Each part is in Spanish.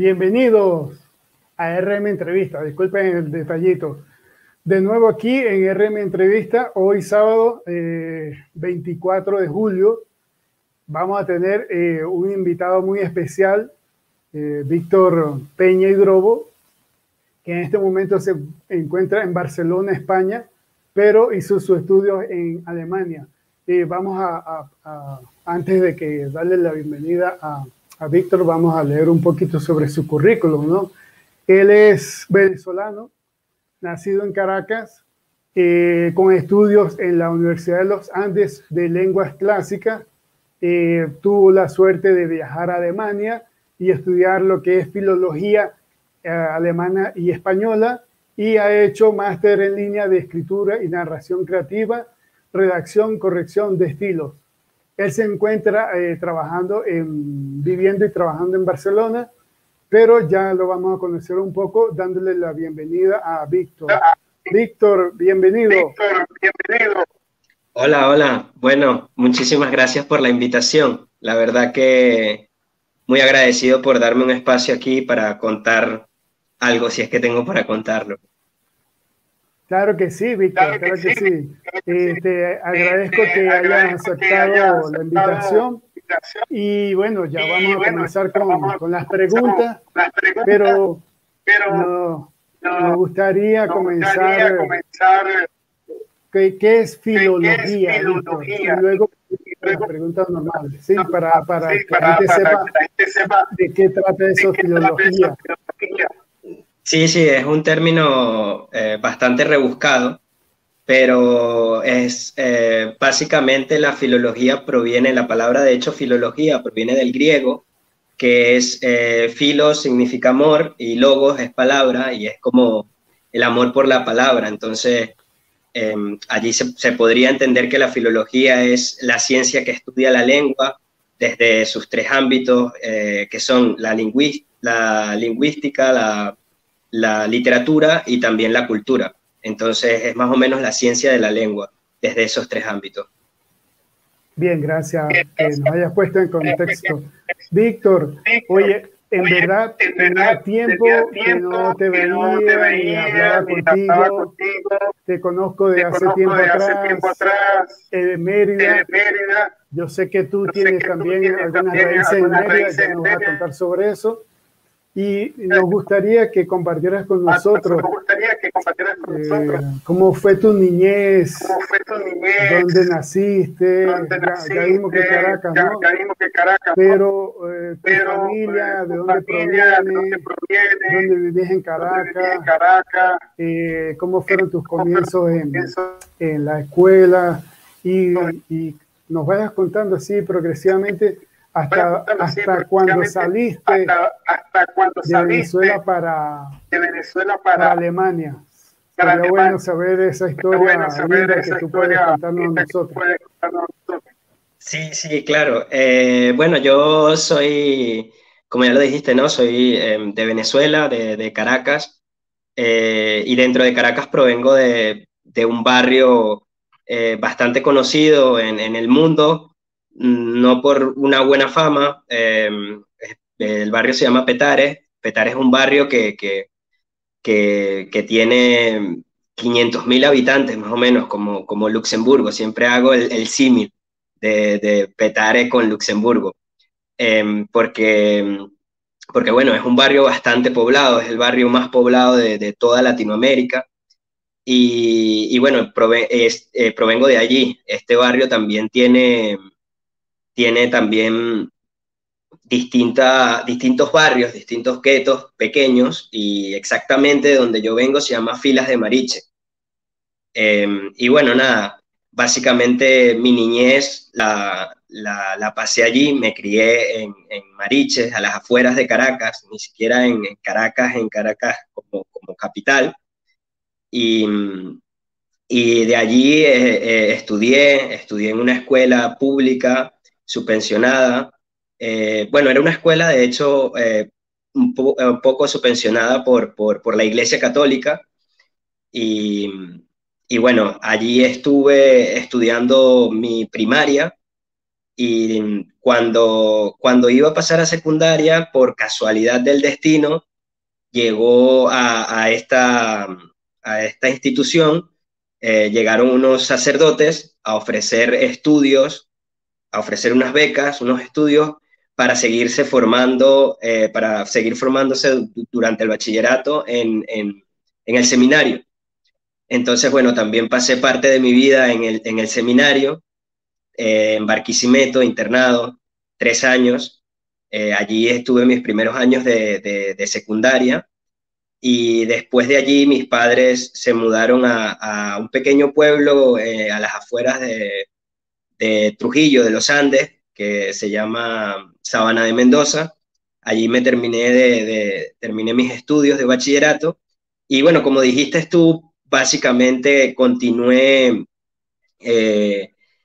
Bienvenidos a RM Entrevista. Disculpen el detallito. De nuevo aquí en RM Entrevista, hoy sábado 24 eh, de julio, vamos a tener eh, un invitado muy especial, eh, Víctor Peña Hidrobo, que en este momento se encuentra en Barcelona, España, pero hizo su estudio en Alemania. Y vamos a, antes de que darle la bienvenida a, a Víctor, vamos a leer un poquito sobre su currículum, ¿no? Él es venezolano, nacido en Caracas, eh, con estudios en la Universidad de los Andes de Lenguas Clásicas. Eh, tuvo la suerte de viajar a Alemania y estudiar lo que es filología eh, alemana y española y ha hecho máster en línea de escritura y narración creativa, redacción, corrección de estilos. Él se encuentra trabajando en, viviendo y trabajando en Barcelona pero ya lo vamos a conocer un poco dándole la bienvenida a Víctor. Víctor, bienvenido. Víctor, bienvenido. Hola, hola. Bueno, muchísimas gracias por la invitación. La verdad que muy agradecido por darme un espacio aquí para contar algo, si es que tengo para contarlo. Claro que sí, Víctor, claro, que, sí. Eh, te agradezco que hayas aceptado la invitación y bueno, ya vamos a comenzar con, las preguntas, pero, pero me gustaría comenzar, ¿qué, es filología? Y luego las preguntas normales, ¿sí? para, para, que, la gente sepa de qué trata eso filología. Sí, sí, es un término eh, bastante rebuscado pero es eh, básicamente la filología proviene, la palabra de hecho filología proviene del griego, que es eh, filo significa amor y logos es palabra y es como el amor por la palabra. Entonces, em, allí se, podría entender que la filología es la ciencia que estudia la lengua desde sus tres ámbitos, eh, que son la, la lingüística, la, la literatura y también la cultura. Entonces es más o menos la ciencia de la lengua desde esos tres ámbitos. Bien, gracias que nos hayas puesto en contexto. Víctor, oye, en verdad tenía tiempo que no te veía ni hablaba contigo. Te conozco de hace tiempo atrás, en Mérida. Yo sé que tú tienes también algunas raíces en Mérida, ya nos vas a contar sobre eso. Y nos gustaría que compartieras con ah, nosotros, eh, cómo fue tu niñez, dónde naciste, ya, vimos que Caracas, ¿no? Pero eh, tu familia, de dónde proviene, dónde vivías en Caracas, eh, cómo fueron tus comienzos en, en la escuela y, y nos vayas contando así progresivamente hasta, hasta cuando saliste, hasta, cuando de, Venezuela para, de Venezuela para, Alemania. Sería bueno saber esa historia que tú puedes contarnos a nosotros. Sí, sí, claro. Eh, bueno, yo soy, como ya lo dijiste, ¿no? Soy em, de Venezuela, de, de Caracas, eh, y dentro de Caracas provengo de, de un barrio eh, bastante conocido en, en el mundo, no por una buena fama. Em, el barrio se llama Petares. Petares es un barrio que, que, que, tiene 500.000 habitantes más o menos, como, como Luxemburgo. Siempre hago el, el símil de, de, Petare con Luxemburgo, em, porque, porque bueno, es un barrio bastante poblado, es el barrio más poblado de, de toda Latinoamérica. Y, y bueno, eh, provengo de allí. Este barrio también tiene tiene también distinta, distintos barrios, distintos guetos pequeños y exactamente donde yo vengo se llama Filas de Mariche. Em, y bueno, nada, básicamente mi niñez la, la, pasé allí, me crié en, en, Mariches, a las afueras de Caracas, ni siquiera en, Caracas, en Caracas como, como capital. Y, y de allí eh, eh, estudié, estudié en una escuela pública subvencionada. Eh, bueno, era una escuela, de hecho, eh, un, poco subvencionada por, por, la Iglesia Católica. Y, y, bueno, allí estuve estudiando mi primaria y cuando, cuando iba a pasar a secundaria, por casualidad del destino, llegó a, esta, a esta institución, eh, llegaron unos sacerdotes a ofrecer estudios, a ofrecer unas becas, unos estudios para seguirse formando, eh, para seguir formándose durante el bachillerato en, en, el seminario. Entonces, bueno, también pasé parte de mi vida en el, en el seminario eh, en Barquisimeto, internado, tres años. Eh, allí estuve mis primeros años de, secundaria y después de allí mis padres se mudaron a, un pequeño pueblo a las afueras de, Trujillo, de los Andes, que se llama Sabana de Mendoza. Allí me terminé, de, terminé mis estudios de bachillerato y bueno, como dijiste tú, básicamente continué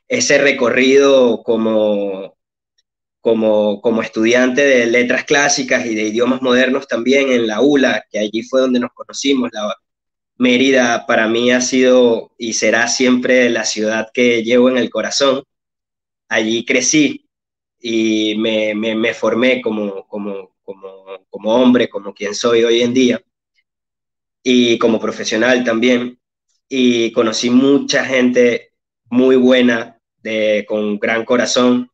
ese recorrido como, como, como estudiante de letras clásicas y de idiomas modernos también en la ULA, que allí fue donde nos conocimos. La Mérida para mí ha sido y será siempre la ciudad que llevo en el corazón. Allí crecí y me, formé como hombre, como quien soy hoy en día, y como profesional también. Y conocí mucha gente muy buena con gran corazón.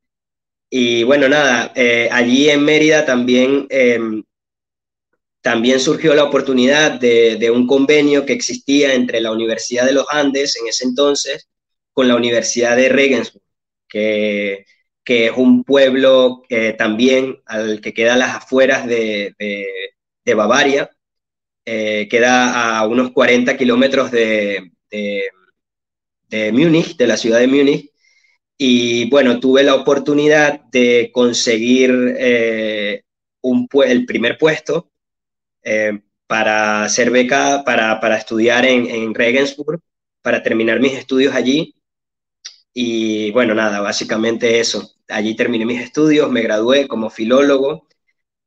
Y bueno, nada, eh, allí en Mérida también, em, también surgió la oportunidad de, un convenio que existía entre la Universidad de los Andes en ese entonces con la Universidad de Regensburg, que, que es un pueblo eh, también al que queda a las afueras de, Bavaria, eh, queda a unos 40 kilómetros de, Múnich, de la ciudad de Múnich, y bueno, tuve la oportunidad de conseguir eh, el primer puesto eh, para ser beca, para, para estudiar en, en, Regensburg, para terminar mis estudios allí. Y bueno, nada, básicamente eso. Allí terminé mis estudios, me gradué como filólogo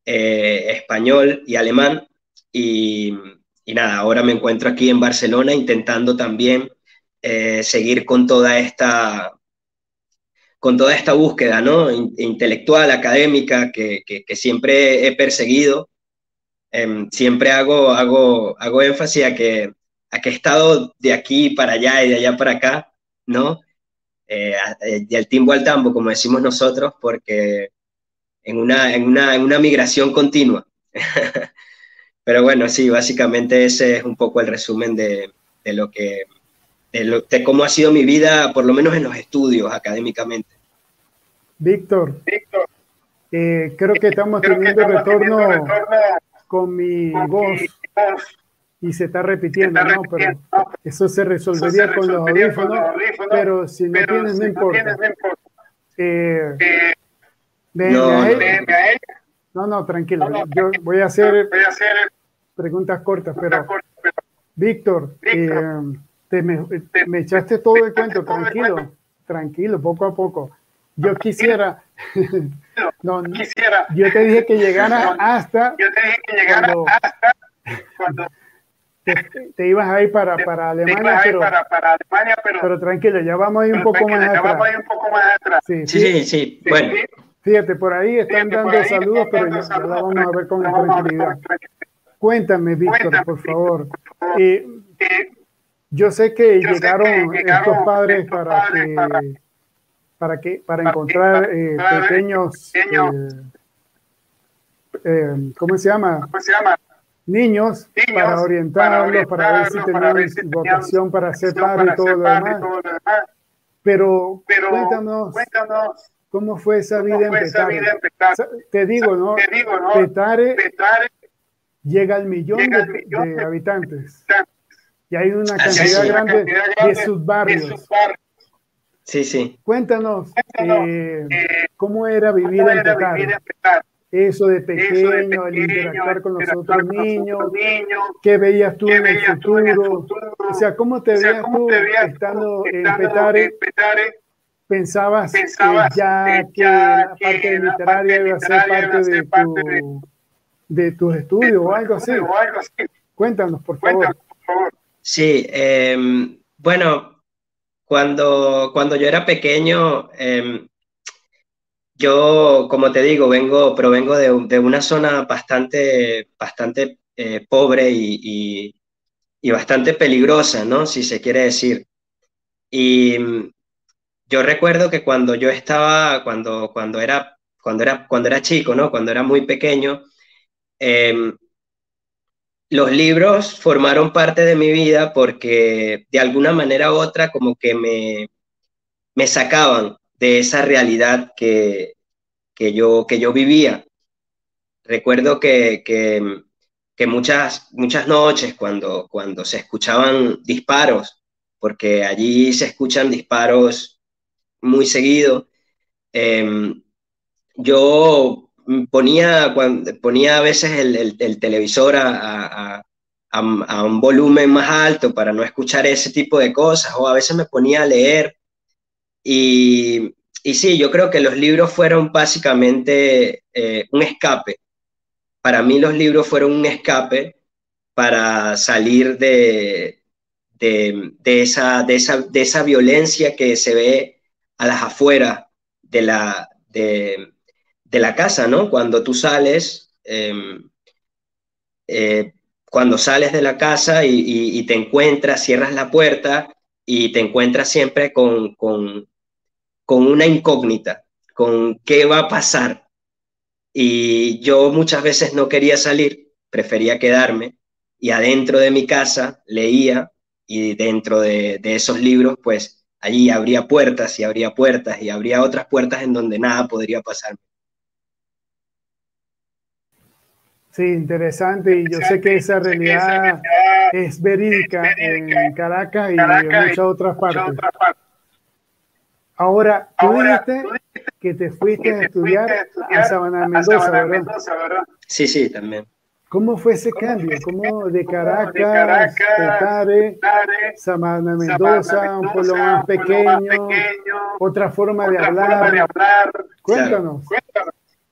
eh, español y alemán. Y, y, nada, ahora me encuentro aquí en Barcelona intentando también seguir con toda esta con toda esta búsqueda ¿no? intelectual, académica, que, que, siempre he perseguido, em, siempre hago, hago, hago énfasis a que, a que he estado de aquí para allá y de allá para acá, ¿no? Eh, eh del timbo al tambo, como decimos nosotros, porque en una, en una, en una migración continua. Pero bueno, sí, básicamente ese es un poco el resumen de, de lo que de, cómo ha sido mi vida, por lo menos en los estudios académicamente. Víctor, eh, creo que estamos teniendo retorno, con mi voz y se está repitiendo, ¿no? Pero eso se resolvería con los audífonos, pero si no tienes, no importa. Eh, no, no, tranquilo. Yo voy a hacer preguntas cortas, pero Víctor, eh, me, echaste todo el cuento, tranquilo, tranquilo, poco a poco. Yo quisiera, no, quisiera, yo te dije que llegara hasta, yo te dije que llegara cuando, hasta cuando te, ibas a ir para, para Alemania, pero, para, para Alemania pero, pero, tranquilo, ya vamos a ir un poco más atrás. Vamos a ir un poco más atrás. Sí, sí, sí, sí. bueno. Fíjate, por ahí están dando saludos, pero ya, ya, la vamos a ver con tranquilidad. Cuéntame, Víctor, por favor. Eh, yo sé que llegaron estos padres para que, para que para encontrar eh, pequeños, eh, eh, ¿cómo se llama? Niños, para orientarlos, para, ver si tenían vocación para ser padre y todo lo demás. Pero, cuéntanos, cómo fue esa vida en Petare. Te digo, ¿no? Petare, llega al millón de habitantes y hay una cantidad grande de sus barrios. Sí, sí. Cuéntanos, eh, cómo era vivir en Petare. Eso de pequeño, el interactuar con los otros niños, qué veías tú en el futuro, o sea, cómo te veías tú estando en Petare, pensabas, ya que la parte literaria iba a ser parte de, tu, de tus estudios o algo así. Cuéntanos, por favor. Sí, em, bueno, cuando, cuando yo era pequeño, em, yo, como te digo, vengo, provengo de, de una zona bastante, bastante eh, pobre y, y, bastante peligrosa, ¿no? Si se quiere decir. Y mm, yo recuerdo que cuando yo estaba, cuando, cuando, era, cuando, era, cuando era chico, ¿no? Cuando era muy pequeño, em, los libros formaron parte de mi vida porque de alguna manera u otra como que me, me sacaban de esa realidad que, que, yo, que yo vivía. Recuerdo que, que, muchas, muchas noches cuando, cuando se escuchaban disparos, porque allí se escuchan disparos muy seguido, em, yo ponía, ponía a veces el, el, televisor a, a, a, un volumen más alto para no escuchar ese tipo de cosas, o a veces me ponía a leer y, y sí, yo creo que los libros fueron básicamente eh, un escape. Para mí los libros fueron un escape para salir de, de, esa, de, esa, de esa violencia que se ve a las afueras de la, de, la casa, ¿no? Cuando tú sales, em, eh, cuando sales de la casa y, te encuentras, cierras la puerta y te encuentras siempre con, con una incógnita, con qué va a pasar. Y yo muchas veces no quería salir, prefería quedarme y adentro de mi casa leía y dentro de, esos libros, pues allí habría puertas y habría puertas y habría otras puertas en donde nada podría pasar. Sí, interesante. Y yo sé que esa realidad es verídica en Caracas y en muchas otras partes. Ahora, tú dijiste que te fuiste a estudiar a Sabana Mendoza, ¿verdad? Sí, sí, también. ¿Cómo fue ese cambio? ¿Cómo de Caracas, Petare, Sabana Mendoza, un pueblo más pequeño, otra forma de hablar? Cuéntanos.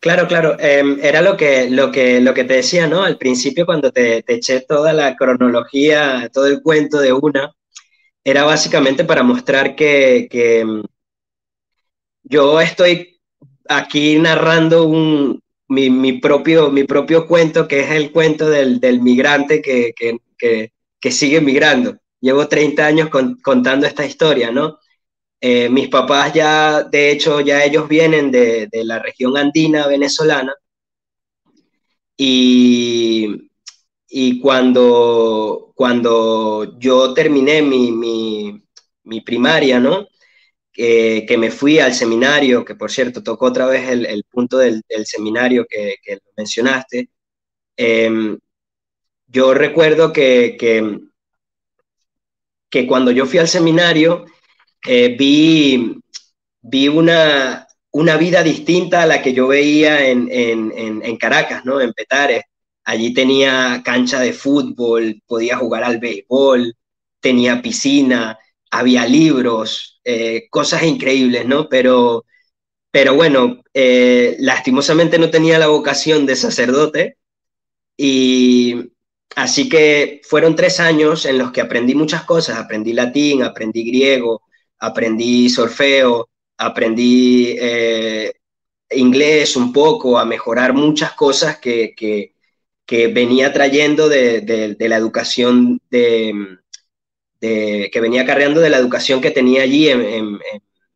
Claro, claro. Em, era lo que, lo, que, lo que te decía, ¿no? Al principio, cuando te, te eché toda la cronología, todo el cuento de una, era básicamente para mostrar que, que yo estoy aquí narrando un, mi, propio, mi propio cuento, que es el cuento del, migrante que, sigue migrando. Llevo 30 años contando esta historia, ¿no? Eh, mis papás ya, de hecho, ya ellos vienen de, la región andina venezolana y, y cuando, cuando yo terminé mi, mi primaria, ¿no? que, me fui al seminario, que por cierto tocó otra vez el, punto del, seminario que, mencionaste, em, yo recuerdo que, que, cuando yo fui al seminario eh, vi, vi una, una vida distinta a la que yo veía en, en, Caracas, ¿no? En Petare. Allí tenía cancha de fútbol, podía jugar al béisbol, tenía piscina, había libros, eh, cosas increíbles, ¿no? Pero, pero bueno, eh, lastimosamente no tenía la vocación de sacerdote y así que fueron tres años en los que aprendí muchas cosas, aprendí latín, aprendí griego, aprendí solfeo, aprendí eh, inglés un poco, a mejorar muchas cosas que, que, venía trayendo de la educación de que venía cargando de la educación que tenía allí en, en,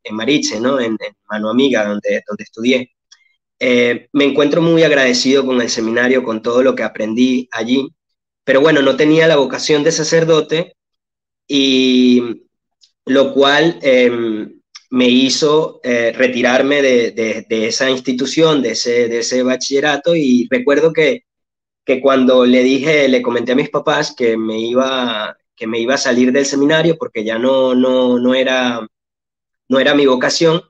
en Mariche, ¿no? en, Mano Amiga, donde, donde estudié. Eh, me encuentro muy agradecido con el seminario, con todo lo que aprendí allí, pero bueno, no tenía la vocación de sacerdote y lo cual em, me hizo eh, retirarme de, de, de, esa institución, de ese, de ese bachillerato y recuerdo que, que cuando le dije, le comenté a mis papás que me iba que me iba a salir del seminario porque ya no, no, no, era, no era mi vocación.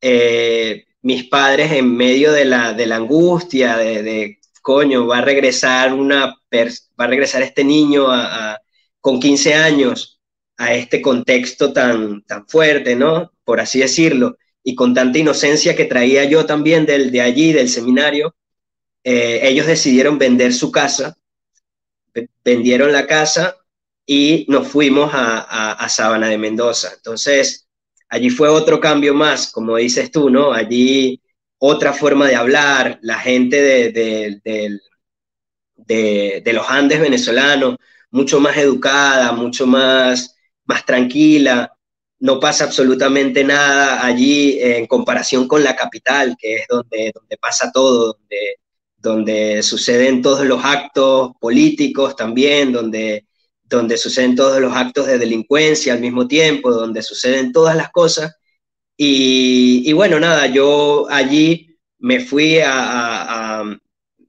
Eh, mis padres en medio de la, de la angustia, de, coño, va a regresar una va a regresar este niño con 15 años a este contexto tan, tan fuerte, ¿no? Por así decirlo, y con tanta inocencia que traía yo también del, de allí, del seminario, eh, ellos decidieron vender su casa, vendieron la casa y nos fuimos a, a, Sabana de Mendoza. Entonces, allí fue otro cambio más, como dices tú, ¿no? Allí otra forma de hablar, la gente de, de, los Andes venezolanos, mucho más educada, mucho más, más tranquila, no pasa absolutamente nada allí en comparación con la capital, que es donde, donde pasa todo, donde, donde suceden todos los actos políticos también, donde, donde suceden todos los actos de delincuencia al mismo tiempo, donde suceden todas las cosas. Y, bueno, nada, yo allí me fui a,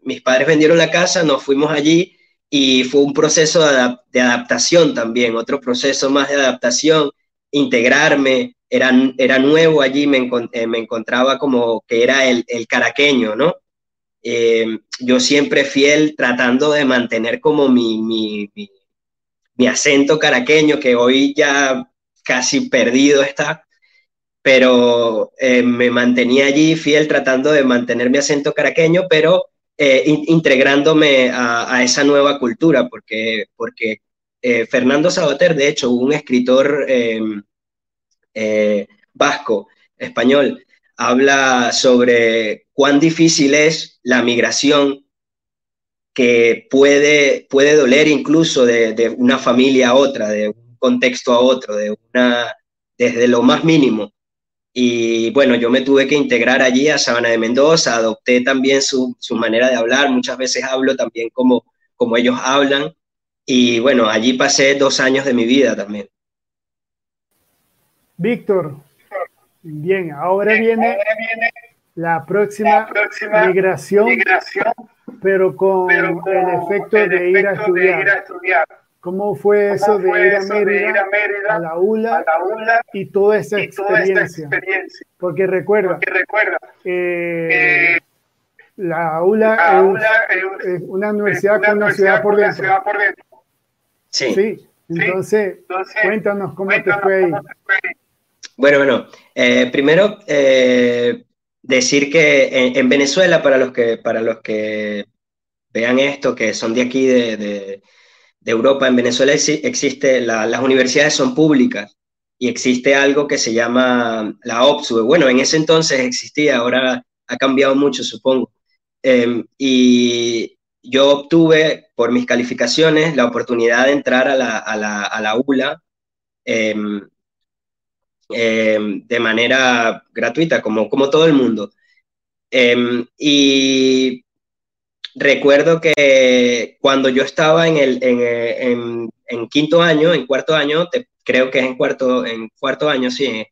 Mis padres vendieron la casa, nos fuimos allí y fue un proceso de, adaptación también, otro proceso más de adaptación, integrarme, era, era nuevo allí, me, eh, me encontraba como que era el, caraqueño, ¿no? Eh, yo siempre fiel tratando de mantener como mi, mi, mi, acento caraqueño, que hoy ya casi perdido está, pero eh, me mantenía allí fiel tratando de mantener mi acento caraqueño, pero eh, integrándome a, esa nueva cultura, porque, porque Fernando Sabater, de hecho, un escritor em, vasco, español, habla sobre cuán difícil es la migración que puede, puede doler incluso de, una familia a otra, de un contexto a otro, de una, desde lo más mínimo. Y bueno, yo me tuve que integrar allí a Sabana de Mendoza, adopté también su, manera de hablar, muchas veces hablo también como, como ellos hablan. Y bueno, allí pasé dos años de mi vida también. Víctor, bien, ahora viene la próxima, migración, pero con el efecto de, ir a estudiar. ¿Cómo fue eso, de, ir a Mérida, a, la ULA, y toda esa, experiencia? Porque recuerda, eh, la ULA, es, una universidad con una ciudad por dentro. Sí. Entonces, cuéntanos cómo, te, fue ahí. Bueno, bueno, eh, primero eh, decir que en, Venezuela, para los que, para los que vean esto, que son de aquí, de, Europa, en Venezuela existe, las universidades son públicas y existe algo que se llama la OPSU. Bueno, en ese entonces existía, ahora ha cambiado mucho, supongo. Em, y yo obtuve, por mis calificaciones, la oportunidad de entrar a la, a la, a la ULA em, Em, de manera gratuita, como, como todo el mundo. Y recuerdo que cuando yo estaba en, el, en, en, quinto año, en cuarto año, creo que es en cuarto, en cuarto año, sí,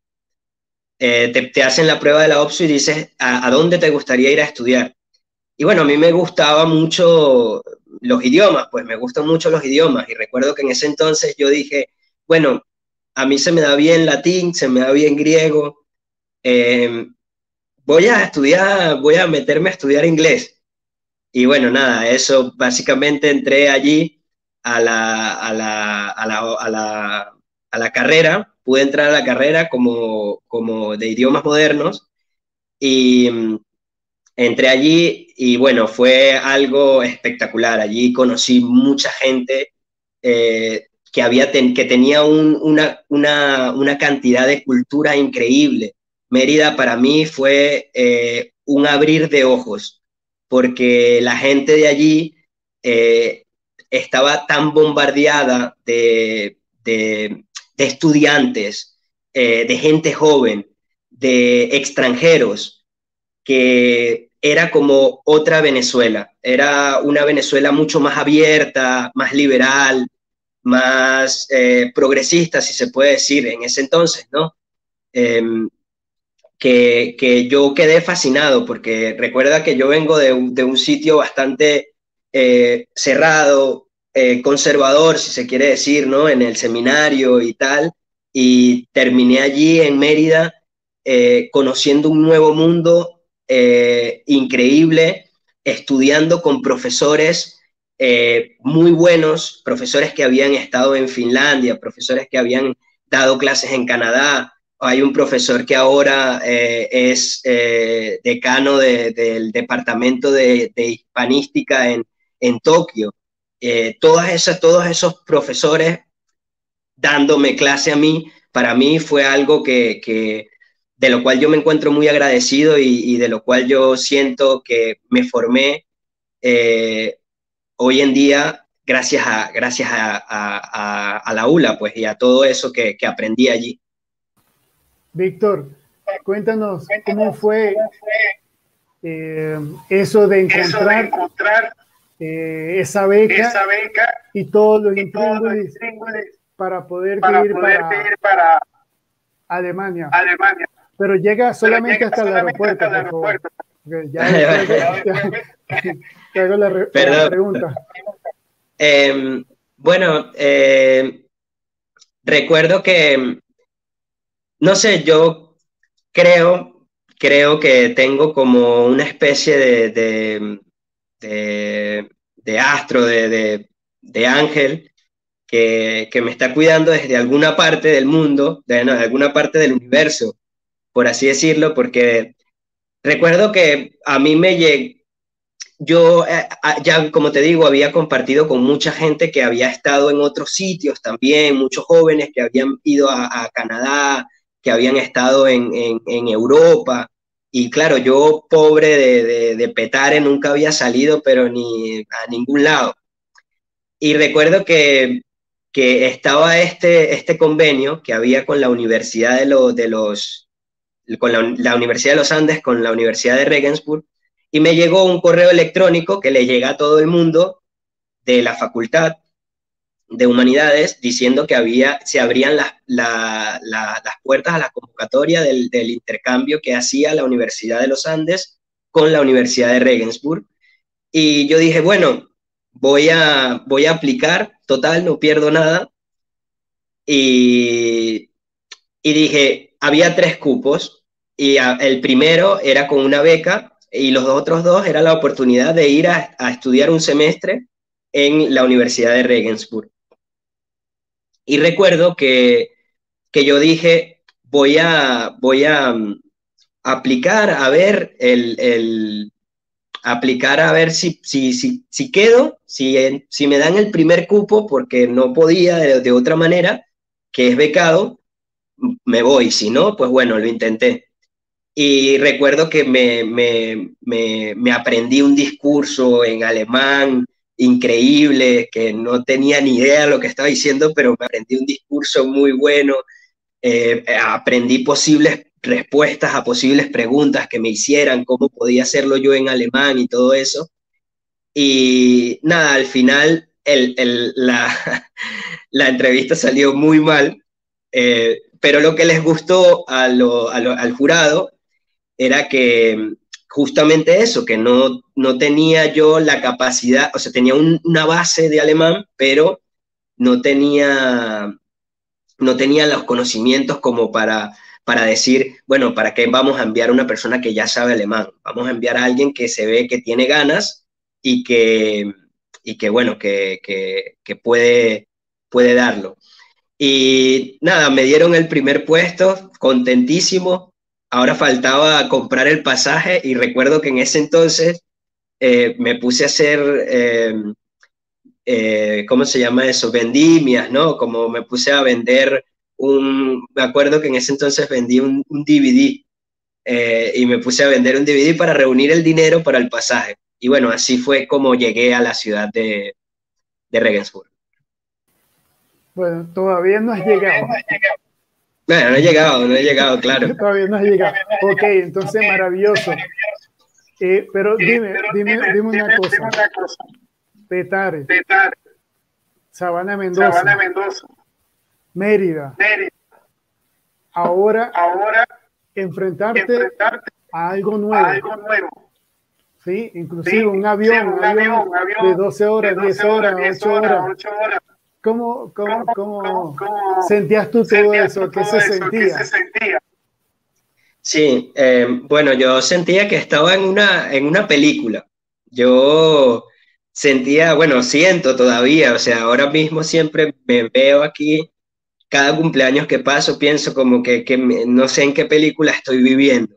eh, te, te, hacen la prueba de la OPSU y dices, ¿a, ¿a, dónde te gustaría ir a estudiar? Y bueno, a mí me gustaba mucho los idiomas, pues me gustan mucho los idiomas. Y recuerdo que en ese entonces yo dije, bueno, a mí se me da bien latín, se me da bien griego. Em, voy a estudiar, voy a meterme a estudiar inglés. Y bueno, nada, eso básicamente entré allí a la, a la, a la, a la, carrera, pude entrar a la carrera como, como de idiomas modernos y mm, entré allí y bueno, fue algo espectacular. Allí conocí mucha gente, eh, que, había que tenía una, una, cantidad de cultura increíble. Mérida para mí fue eh, un abrir de ojos, porque la gente de allí eh, estaba tan bombardeada de, estudiantes, eh, de gente joven, de extranjeros, que era como otra Venezuela, era una Venezuela mucho más abierta, más liberal, más eh, progresista, si se puede decir, en ese entonces, ¿no? Em, que, yo quedé fascinado, porque recuerda que yo vengo de, un sitio bastante eh, cerrado, eh, conservador, si se quiere decir, ¿no? En el seminario y tal, y terminé allí en Mérida conociendo un nuevo mundo increíble, estudiando con profesores eh, muy buenos, profesores que habían estado en Finlandia, profesores que habían dado clases en Canadá. Hay un profesor que ahora eh, es eh, decano del departamento de, hispanística en, en Tokio. todas esas, todos esos profesores dándome clase a mí, para mí fue algo que, que de lo cual yo me encuentro muy agradecido y, de lo cual yo siento que me formé eh, hoy en día gracias a, gracias a, la ULA, pues, y a todo eso que, aprendí allí. Víctor, cuéntanos cómo fue eh, eso de encontrar, eh, esa, beca y todos los intríngulis para poder, ir, para, Alemania. Alemania. Pero llega solamente hasta el aeropuerto, Ya, te hago la, pregunta. Em, bueno, eh, recuerdo que, no sé, yo creo, creo que tengo como una especie de, de, astro, de, ángel, que, me está cuidando desde alguna parte del mundo, de, de alguna parte del universo por así decirlo, porque recuerdo que a mí me llegó, yo eh, ya como te digo, había compartido con mucha gente que había estado en otros sitios también, muchos jóvenes que habían ido a, Canadá, que habían estado en, Europa. Y claro, yo pobre de, de, Petare nunca había salido, pero ni a ningún lado. Y recuerdo que, que estaba este, este convenio que había con la Universidad de, de los con la, Universidad de los Andes, con la Universidad de Regensburg, y me llegó un correo electrónico que le llega a todo el mundo de la Facultad de Humanidades diciendo que había, se abrían las, las puertas a la convocatoria del, del, intercambio que hacía la Universidad de los Andes con la Universidad de Regensburg. Y yo dije, bueno, voy a, voy a aplicar, total, no pierdo nada. Y, y dije, había tres cupos, y el primero era con una beca y los otros dos era la oportunidad de ir a, estudiar un semestre en la Universidad de Regensburg. Y recuerdo que, que yo dije, voy a, voy a mm, aplicar a ver el, el aplicar a ver si, si, si, si quedo, si, si me dan el primer cupo, porque no podía de, otra manera, que es becado, me voy, si no, pues bueno, lo intenté. Y recuerdo que me, me, me, aprendí un discurso en alemán increíble, que no tenía ni idea de lo que estaba diciendo, pero me aprendí un discurso muy bueno. Eh, aprendí posibles respuestas a posibles preguntas que me hicieran, cómo podía hacerlo yo en alemán y todo eso. Y nada, al final el, el, la, la, entrevista salió muy mal, eh, pero lo que les gustó a lo, a lo, al jurado era que justamente eso, que no, no tenía yo la capacidad, o sea, tenía una base de alemán, pero no tenía, no tenía los conocimientos como para, para decir, bueno, ¿para qué vamos a enviar a una persona que ya sabe alemán? Vamos a enviar a alguien que se ve que tiene ganas y que, y que bueno, que, que, que puede, puede darlo. Y nada, me dieron el primer puesto, contentísimo, ahora faltaba comprar el pasaje y recuerdo que en ese entonces eh, me puse a hacer, eh, eh, ¿cómo se llama eso? Vendimias, ¿no? Como me puse a vender un, me acuerdo que en ese entonces vendí un, DVD y me puse a vender un DVD para reunir el dinero para el pasaje. Y bueno, así fue como llegué a la ciudad de, de Regensburg. Bueno, todavía no has llegado. No, no he llegado, no he llegado, claro. Todavía no has llegado. Ok, entonces maravilloso. Eh, pero dime, dime, dime una cosa. Petare. Petare. Sabana Mendoza. Sabana Mendoza. Mérida. Mérida. Ahora, Ahora enfrentarte, enfrentarte a algo nuevo. A algo nuevo. Sí, inclusive sí, un, avión, sí, un, avión, un, avión, de 12 horas, de 12 10 horas, 8 horas. 8 horas ¿Cómo, cómo, cómo, sentías tú todo eso? ¿Qué, se sentía? Sí, eh, bueno, yo sentía que estaba en una, en una película. Yo sentía, bueno, siento todavía, o sea, ahora mismo siempre me veo aquí, cada cumpleaños que paso pienso como que, que no sé en qué película estoy viviendo.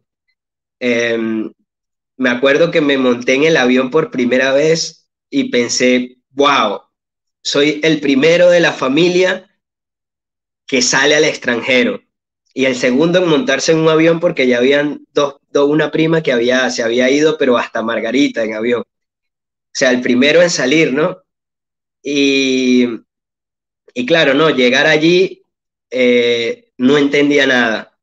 Em, me acuerdo que me monté en el avión por primera vez y pensé, wow, soy el primero de la familia que sale al extranjero. y el segundo en montarse en un avión porque ya habían dos, una prima que había, se había ido, pero hasta Margarita en avión. O sea, el primero en salir, ¿no? Y, y claro, no, llegar allí eh, no entendía nada.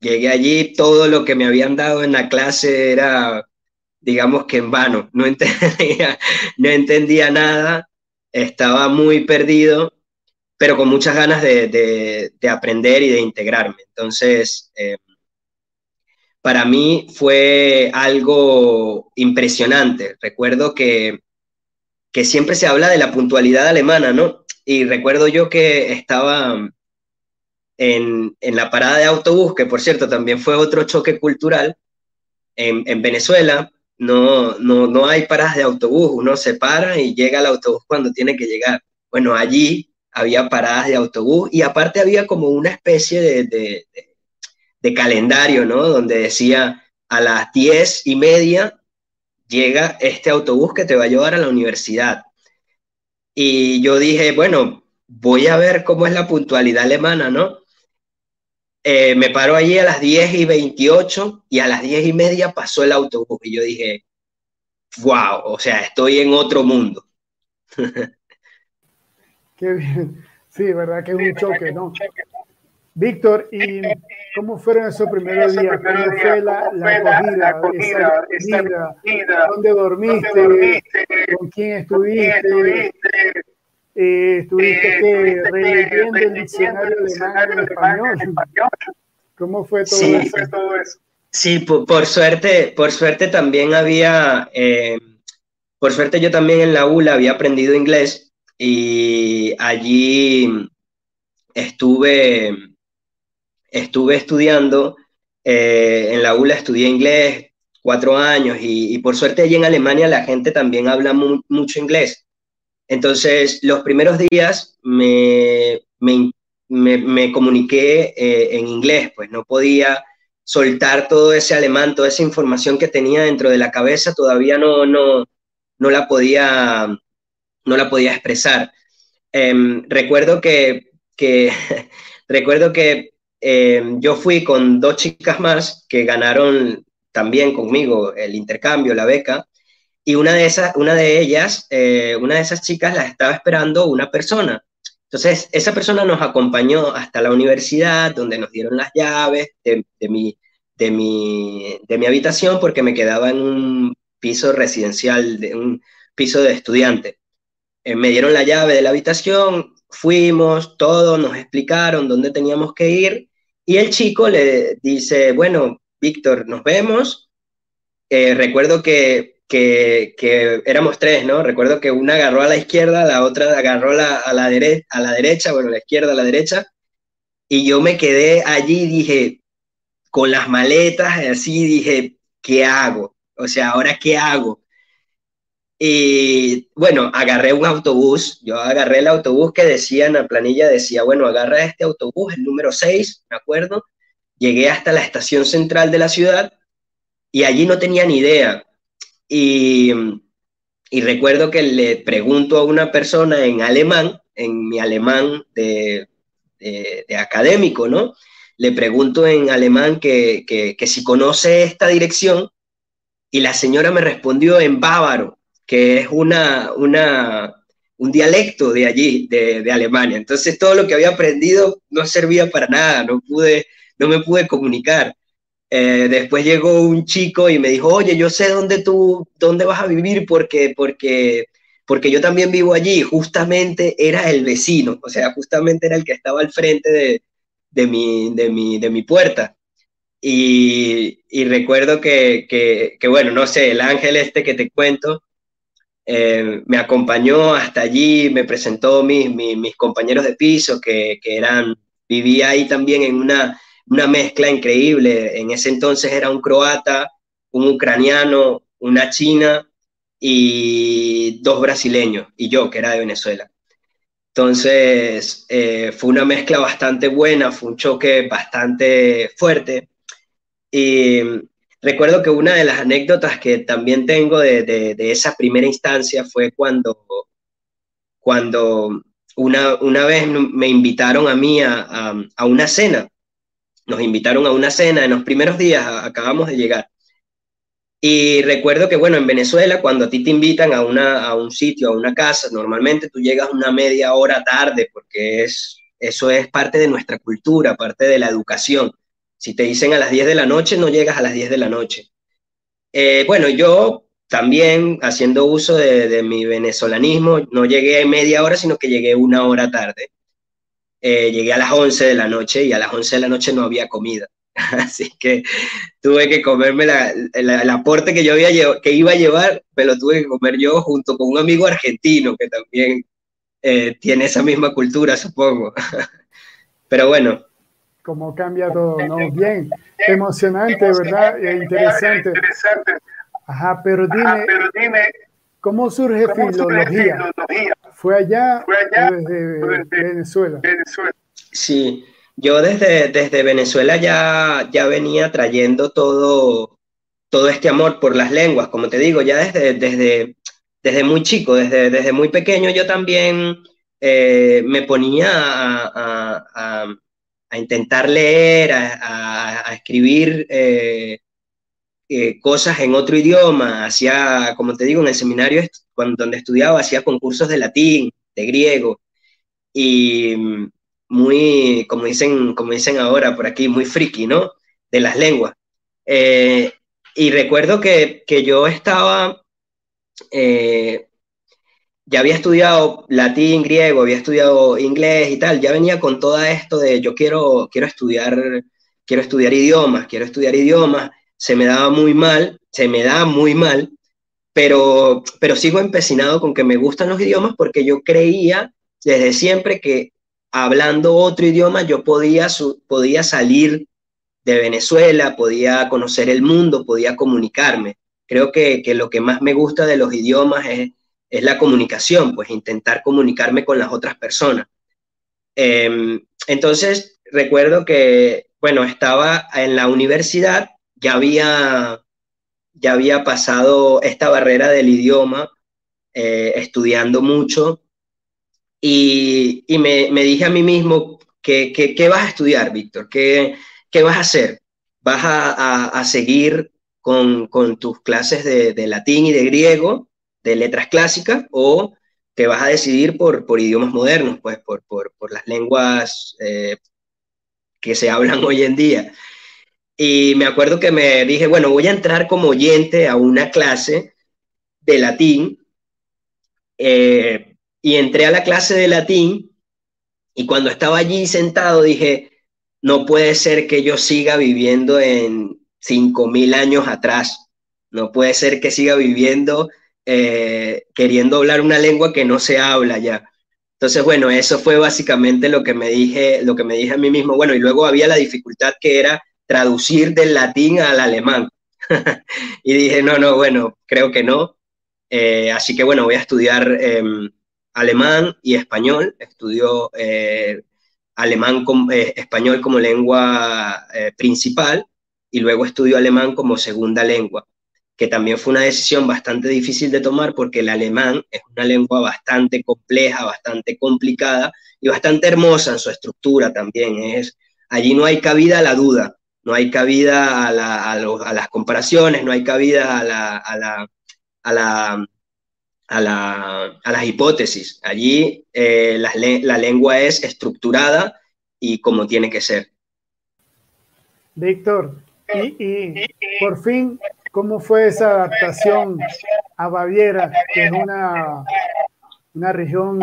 Llegué allí, todo lo que me habían dado en la clase era, digamos que en vano, no entendía, no entendía nada, estaba muy perdido pero con muchas ganas de, aprender y de integrarme. Entonces, eh, para mí fue algo impresionante. Recuerdo que, que siempre se habla de la puntualidad alemana, ¿no? Y recuerdo yo que estaba en, la parada de autobús, que por cierto también fue otro choque cultural, en, en Venezuela, no, no, no hay paradas de autobús, uno se para y llega al autobús cuando tiene que llegar. Bueno, allí había paradas de autobús y aparte había como una especie de, de, calendario, ¿no? Donde decía a las diez y media llega este autobús que te va a llevar a la universidad. Y yo dije, bueno, voy a ver cómo es la puntualidad alemana, ¿no? Eh, me paro allí a las 10 y 28 y a las diez y media pasó el autobús y yo dije, wow, o sea, estoy en otro mundo. Qué bien. Sí, verdad que es un choque, ¿no? Víctor, ¿y cómo fueron esos primeros días? ¿Cómo fue la, la acogida, esa ¿Dónde dormiste? ¿Con quién estuviste? Eh, ¿Estuviste que releyendo el diccionario alemán en español? ¿Cómo fue todo, sí, eso? Sí, por, suerte, por suerte también había, eh, por suerte yo también en la ULA había aprendido inglés y allí estuve, estuve estudiando, eh, en la ULA estudié inglés cuatro años y, por suerte allí en Alemania la gente también habla mucho inglés. Entonces, los primeros días me, me, comuniqué eh, en inglés, pues no podía soltar todo ese alemán, toda esa información que tenía dentro de la cabeza, todavía no, no, no la podía no la podía expresar. Em, recuerdo que, recuerdo que em, yo fui con dos chicas más que ganaron también conmigo el intercambio, la beca, y una de, esas, una de ellas, eh, una de esas chicas la estaba esperando una persona. Entonces, esa persona nos acompañó hasta la universidad, donde nos dieron las llaves de, mi, de, mi, de mi habitación, porque me quedaba en un piso residencial, de un piso de estudiante. Eh, me dieron la llave de la habitación, fuimos, todos nos explicaron dónde teníamos que ir y el chico le dice, bueno, Víctor, nos vemos. Eh, recuerdo que, que, éramos tres, ¿no? Recuerdo que una agarró a la izquierda, la otra agarró a, la, a la derecha, bueno, la izquierda, a la derecha, y yo me quedé allí, dije, con las maletas, así, dije, ¿qué hago? O sea, ¿ahora qué hago? Y bueno, agarré un autobús, yo agarré el autobús que decía en la planilla, decía, bueno, agarra este autobús, el número 6, me acuerdo, llegué hasta la estación central de la ciudad y allí no tenía ni idea. Y, y recuerdo que le pregunto a una persona en alemán, en mi alemán de, de, académico, ¿no? Le pregunto en alemán que, que, que si conoce esta dirección y la señora me respondió en bávaro que es una, una, un dialecto de allí, de, de, Alemania. Entonces todo lo que había aprendido no servía para nada, no, pude, no me pude comunicar. Eh, después llegó un chico y me dijo, oye, yo sé dónde tú, dónde vas a vivir porque, porque, porque yo también vivo allí. Justamente era el vecino, o sea, justamente era el que estaba al frente de, de, mi, de, mi, de mi puerta. Y, recuerdo que, que, bueno, no sé, el ángel este que te cuento, eh, me acompañó hasta allí, me presentó mis, mis, compañeros de piso que, que, eran, vivía ahí también en una, una mezcla increíble. En ese entonces era un croata, un ucraniano, una china y dos brasileños, y yo, que era de Venezuela. Entonces, eh, fue una mezcla bastante buena, fue un choque bastante fuerte. Y Recuerdo que una de las anécdotas que también tengo de, esa primera instancia fue cuando, cuando una, una vez me invitaron a mí a, una cena nos invitaron a una cena en los primeros días, acabamos de llegar. Y recuerdo que, bueno, en Venezuela, cuando a ti te invitan a, una, a un sitio, a una casa, normalmente tú llegas una media hora tarde, porque es, eso es parte de nuestra cultura, parte de la educación. Si te dicen a las 10 de la noche, no llegas a las 10 de la noche. Eh, bueno, yo también, haciendo uso de, de, mi venezolanismo, no llegué media hora, sino que llegué una hora tarde. Eh, llegué a las 11 de la noche y a las 11 de la noche no había comida. Así que tuve que comerme la, el aporte que yo había que iba a llevar, me lo tuve que comer yo junto con un amigo argentino que también eh, tiene esa misma cultura, supongo. Pero bueno. Cómo cambia todo, ¿no? Bien, emocionante, ¿verdad? E interesante. Ajá, pero dime, ¿cómo surge filología? ¿Fue allá, o desde, Venezuela? Sí, yo desde, desde Venezuela ya, ya venía trayendo todo, todo este amor por las lenguas, como te digo, ya desde, desde, desde muy chico, desde, desde muy pequeño yo también eh, me ponía a, a, a, intentar leer, a, escribir eh, eh, cosas en otro idioma, hacía, como te digo, en el seminario cuando, donde estudiaba, hacía concursos de latín, de griego, y muy, como dicen, como dicen ahora por aquí, muy friki, ¿no? De las lenguas. Eh, y recuerdo que, que yo estaba, eh, ya había estudiado latín, griego, había estudiado inglés y tal, ya venía con todo esto de yo quiero, quiero estudiar, quiero estudiar idiomas, quiero estudiar idiomas, se me daba muy mal, se me da muy mal, pero, pero sigo empecinado con que me gustan los idiomas porque yo creía desde siempre que hablando otro idioma yo podía, podía salir de Venezuela, podía conocer el mundo, podía comunicarme. Creo que, que lo que más me gusta de los idiomas es, es, la comunicación, pues intentar comunicarme con las otras personas. Eh, entonces, recuerdo que, bueno, estaba en la universidad ya había, ya había pasado esta barrera del idioma, eh, estudiando mucho, y, y me, me, dije a mí mismo, ¿qué, qué, vas a estudiar, Víctor? ¿Qué, ¿Qué, vas a hacer? ¿Vas a, a, seguir con, con, tus clases de, de, latín y de griego, de letras clásicas, o te vas a decidir por, por idiomas modernos, pues por, por, por las lenguas eh, que se hablan hoy en día? Y me acuerdo que me dije, bueno, voy a entrar como oyente a una clase de latín. Eh, y entré a la clase de latín y cuando estaba allí sentado dije, no puede ser que yo siga viviendo en 5.000 años atrás. No puede ser que siga viviendo eh, queriendo hablar una lengua que no se habla ya. Entonces, bueno, eso fue básicamente lo que me dije, lo que me dije a mí mismo. Bueno, y luego había la dificultad que era traducir del latín al alemán. y dije, no, no, bueno, creo que no. Eh, así que bueno, voy a estudiar eh, alemán y español. Estudio eh, alemán con, eh, español como lengua eh, principal y luego estudio alemán como segunda lengua, que también fue una decisión bastante difícil de tomar porque el alemán es una lengua bastante compleja, bastante complicada y bastante hermosa en su estructura también. Es, allí no hay cabida a la duda no hay cabida a, la, a, lo, a, las comparaciones, no hay cabida a, la, a, la, a, la, a, la, a las hipótesis. Allí eh, la, la, lengua es estructurada y como tiene que ser. Víctor, y, por fin, ¿cómo fue esa adaptación a Baviera, que es una, una región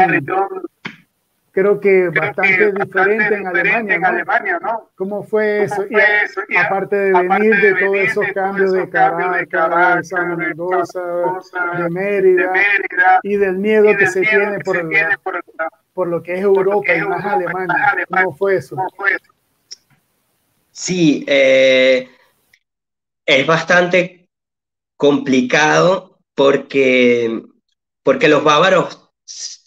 creo que bastante diferente en Alemania, ¿no? Alemania, ¿no? ¿Cómo fue eso? Y, eso? y aparte de venir de, todos esos cambios de Caracas, de San Mendoza, de Mérida, y del miedo que se tiene por, el, por lo que es Europa y más Alemania. ¿Cómo fue eso? Sí, eh, es bastante complicado porque, porque los bávaros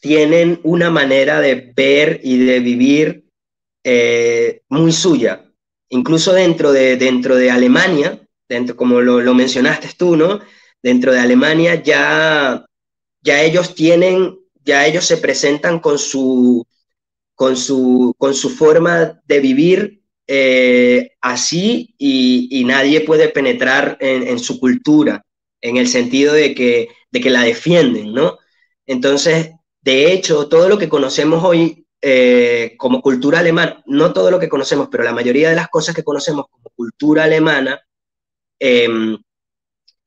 tienen una manera de ver y de vivir eh, muy suya. Incluso dentro de, dentro de Alemania, dentro, como lo, lo, mencionaste tú, ¿no? Dentro de Alemania ya, ya ellos tienen, ya ellos se presentan con su, con su, con su forma de vivir eh, así y, nadie puede penetrar en, su cultura, en el sentido de que, de que la defienden, ¿no? Entonces, de hecho, todo lo que conocemos hoy eh, como cultura alemana, no todo lo que conocemos, pero la mayoría de las cosas que conocemos como cultura alemana, em,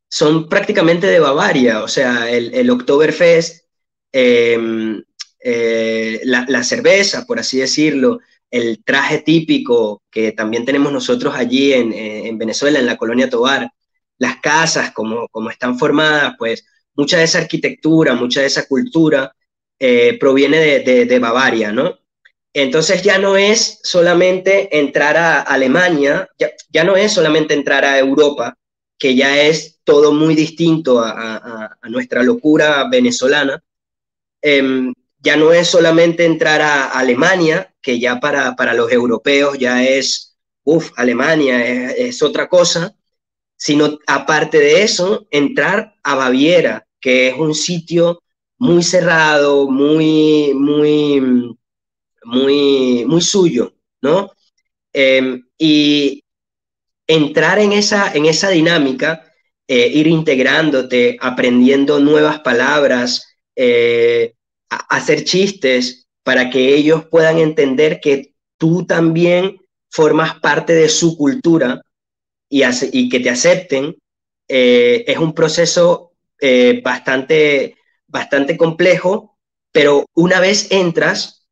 son prácticamente de Bavaria, o sea, el, el Oktoberfest, em, eh, la, cerveza, por así decirlo, el traje típico que también tenemos nosotros allí en, Venezuela, en la colonia Tobar, las casas, como, como están formadas, pues mucha de esa arquitectura, mucha de esa cultura eh, proviene de, Bavaria, ¿no? Entonces ya no es solamente entrar a Alemania, ya no es solamente entrar a Europa, que ya es todo muy distinto a, nuestra locura venezolana. Em, ya no es solamente entrar a Alemania, que ya para, los europeos ya es, uff, Alemania es, otra cosa, sino aparte de eso, entrar a Baviera, que es un sitio muy cerrado, muy, muy, muy, muy suyo, ¿no? Em, y entrar en esa, en esa dinámica, eh, ir integrándote, aprendiendo nuevas palabras, eh, hacer chistes para que ellos puedan entender que tú también formas parte de su cultura y, y que te acepten, eh, es un proceso bastante, bastante complejo, pero una vez entras,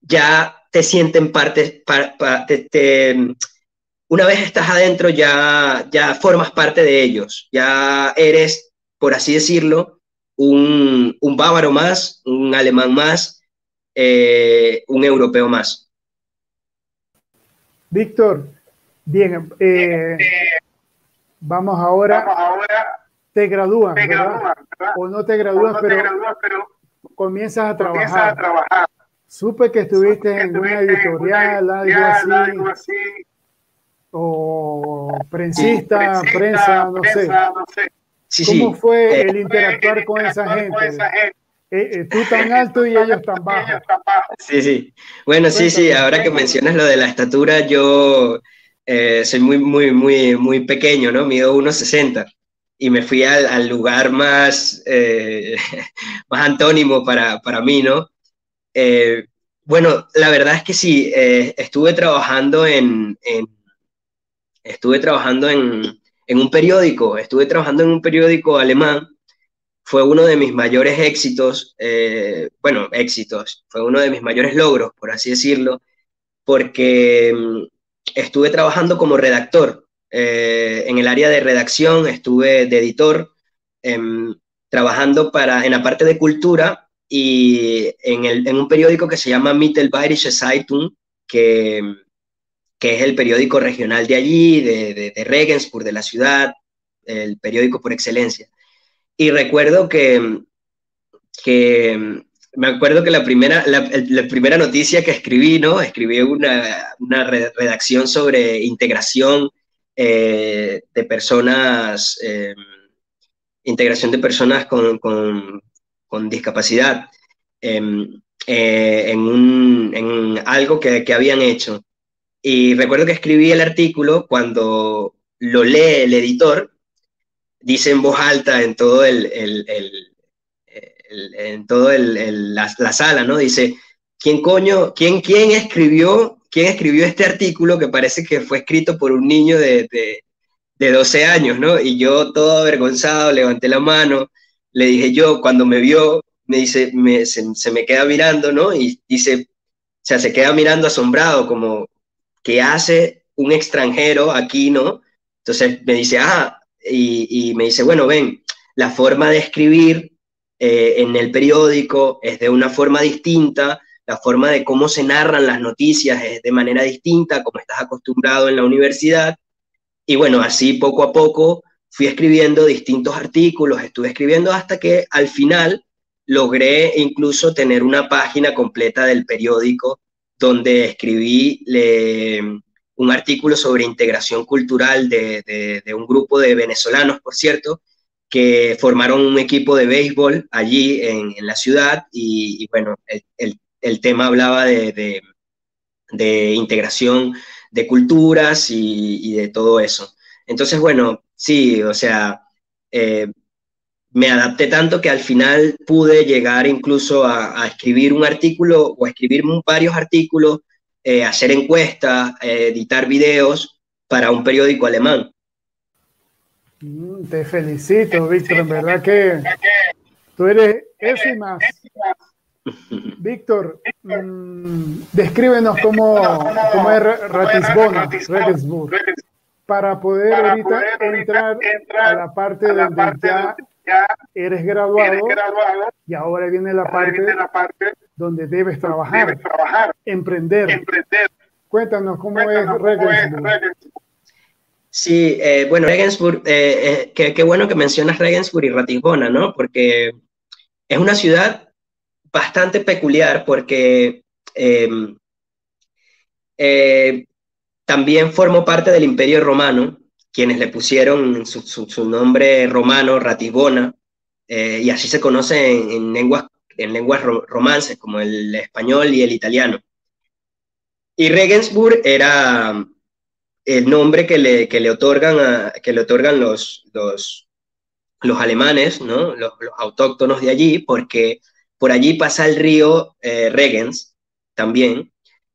ya te sienten parte, te, una vez estás adentro ya, ya formas parte de ellos, ya eres, por así decirlo, un, bávaro más, un alemán más, eh, un europeo más. Víctor, bien, eh, vamos ahora, te gradúas, o no te gradúas, pero, comienzas a trabajar. Supe que estuviste en una editorial, algo así o prensista, prensa, no sé. ¿Cómo fue eh, el interactuar con esa gente? Eh, eh, tú tan alto y ellos tan bajos. Sí, sí. Bueno, sí, sí, ahora que mencionas lo de la estatura, yo soy muy, muy, muy, muy pequeño, ¿no? Mido 1,60 y me fui al, lugar más, más antónimo para, para mí, ¿no? bueno, la verdad es que sí, estuve trabajando en, en estuve trabajando en, un periódico, estuve trabajando en un periódico alemán, fue uno de mis mayores éxitos, eh, bueno, éxitos, fue uno de mis mayores logros, por así decirlo, porque mm, estuve trabajando como redactor. Eh, en el área de redacción estuve de editor, em, trabajando para, en la parte de cultura y en, el, en un periódico que se llama Mittelbayerische Zeitung, que que es el periódico regional de allí, de, de, Regensburg, de la ciudad, el periódico por excelencia. Y recuerdo que, que me acuerdo que la primera, la, primera noticia que escribí, ¿no? Escribí una, una redacción sobre integración eh, de personas, eh, integración de personas con, con, con discapacidad em, eh, en, un, en, algo que, que habían hecho. Y recuerdo que escribí el artículo cuando lo lee el editor, dice en voz alta en todo el, el, el, en todo la, la, sala, ¿no? Dice, ¿quién coño, quién, quién escribió, quién escribió este artículo que parece que fue escrito por un niño de, de, de 12 años, ¿no? Y yo todo avergonzado levanté la mano, le dije yo, cuando me vio, me dice, me, se, me queda mirando, ¿no? Y dice, o sea, se queda mirando asombrado, como, ¿qué hace un extranjero aquí, no? Entonces me dice, ah, y, me dice, bueno, ven, la forma de escribir eh, en el periódico es de una forma distinta, la forma de cómo se narran las noticias es de manera distinta, como estás acostumbrado en la universidad. Y bueno, así poco a poco fui escribiendo distintos artículos, estuve escribiendo hasta que al final logré incluso tener una página completa del periódico donde escribí un artículo sobre integración cultural de, un grupo de venezolanos, por cierto, que formaron un equipo de béisbol allí en, la ciudad y, bueno, el, tema hablaba de, de integración de culturas y, de todo eso. Entonces, bueno, sí, o sea, eh, me adapté tanto que al final pude llegar incluso a, escribir un artículo o a escribir varios artículos, eh, hacer encuestas, eh, editar videos para un periódico alemán. Mm, te felicito, Víctor, en verdad que tú eres eso y más. Víctor, mm, descríbenos cómo, cómo es Ratisbona, para poder ahorita entrar a la parte donde ya eres graduado, y ahora viene la parte, donde debes trabajar, emprender. Cuéntanos cómo es Regensburg. Sí, eh, bueno, Regensburg, eh, eh, qué, bueno que mencionas Regensburg y Ratisbona, ¿no? Porque es una ciudad bastante peculiar porque em, también formó parte del Imperio Romano quienes le pusieron su, nombre romano, Ratibona, eh, y así se conoce en, lenguas, en lenguas romances como el español y el italiano. Y Regensburg era el nombre que le, le otorgan, que le otorgan los, los, los alemanes, ¿no? los, autóctonos de allí, porque por allí pasa el río eh, Regens también.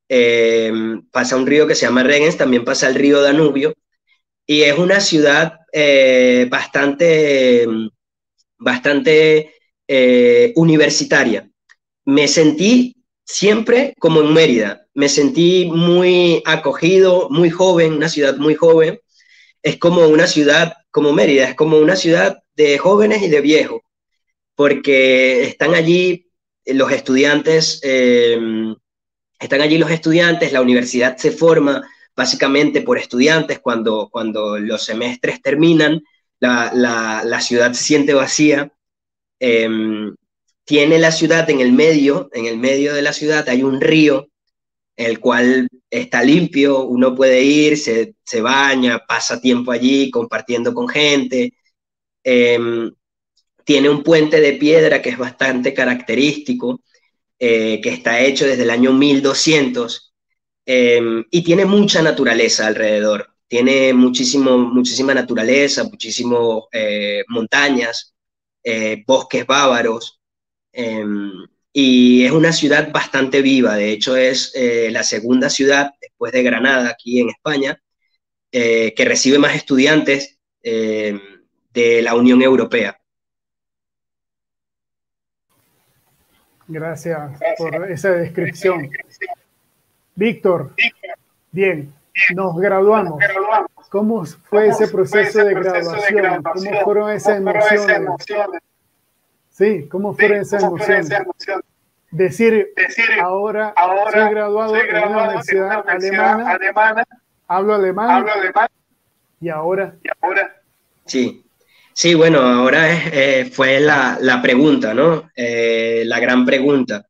Eh, pasa un río que se llama Regens, también pasa el río Danubio, y es una ciudad eh, bastante, bastante universitaria. Me sentí siempre como en Mérida, me sentí muy acogido, muy joven, una ciudad muy joven. Es como una ciudad como Mérida, es como una ciudad de jóvenes y de viejos, porque están allí los estudiantes, eh, están allí los estudiantes, la universidad se forma básicamente por estudiantes, cuando, cuando los semestres terminan, la, ciudad se siente vacía. Em, tiene la ciudad en el medio, en el medio de la ciudad hay un río, el cual está limpio, uno puede ir, se, baña, pasa tiempo allí compartiendo con gente. Em, tiene un puente de piedra que es bastante característico, eh, que está hecho desde el año 1200 Em, y tiene mucha naturaleza alrededor. Tiene muchísimo, muchísima naturaleza, muchísimas eh, montañas, eh, bosques bávaros. Em, y es una ciudad bastante viva. De hecho, es la segunda ciudad después de Granada, aquí en España, que recibe más estudiantes em, de la Unión Europea. Gracias por esa descripción. Víctor, bien, nos graduamos. ¿Cómo fue ese proceso de graduación? ¿Cómo fueron esas emociones? Sí, ¿cómo fueron esas emociones? Decir, ahora, soy graduado en una universidad alemana, hablo alemán, y ahora. Sí, sí, bueno, ahora eh, fue la, pregunta, ¿no? Eh, la gran pregunta.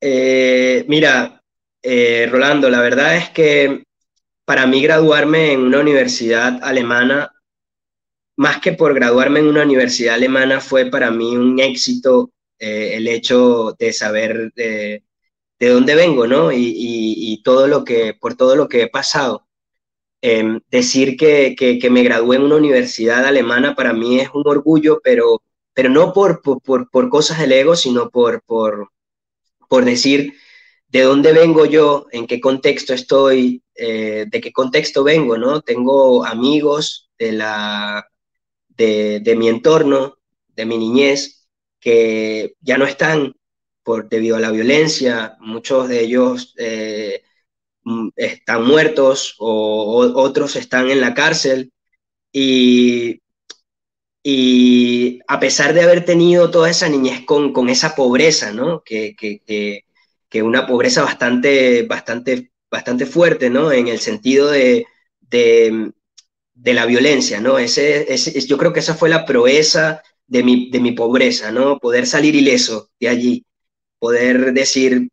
Eh, mira, eh, Rolando, la verdad es que para mí graduarme en una universidad alemana, más que por graduarme en una universidad alemana, fue para mí un éxito eh, el hecho de saber de, dónde vengo, ¿no? Y, todo lo que, por todo lo que he pasado. Em, decir que, me gradué en una universidad alemana para mí es un orgullo, pero, pero no por, por, por cosas del ego, sino por, por, por decir de dónde vengo yo, en qué contexto estoy, eh, de qué contexto vengo, ¿no? Tengo amigos de, la, de, mi entorno, de mi niñez, que ya no están por, debido a la violencia, muchos de ellos eh, están muertos o, otros están en la cárcel y, y a pesar de haber tenido toda esa niñez con, con esa pobreza, ¿no? que, que, que una pobreza bastante, bastante, bastante fuerte, ¿no? En el sentido de, de, la violencia, ¿no? Ese, yo creo que esa fue la proeza de mi, de mi pobreza, ¿no? Poder salir ileso de allí, poder decir,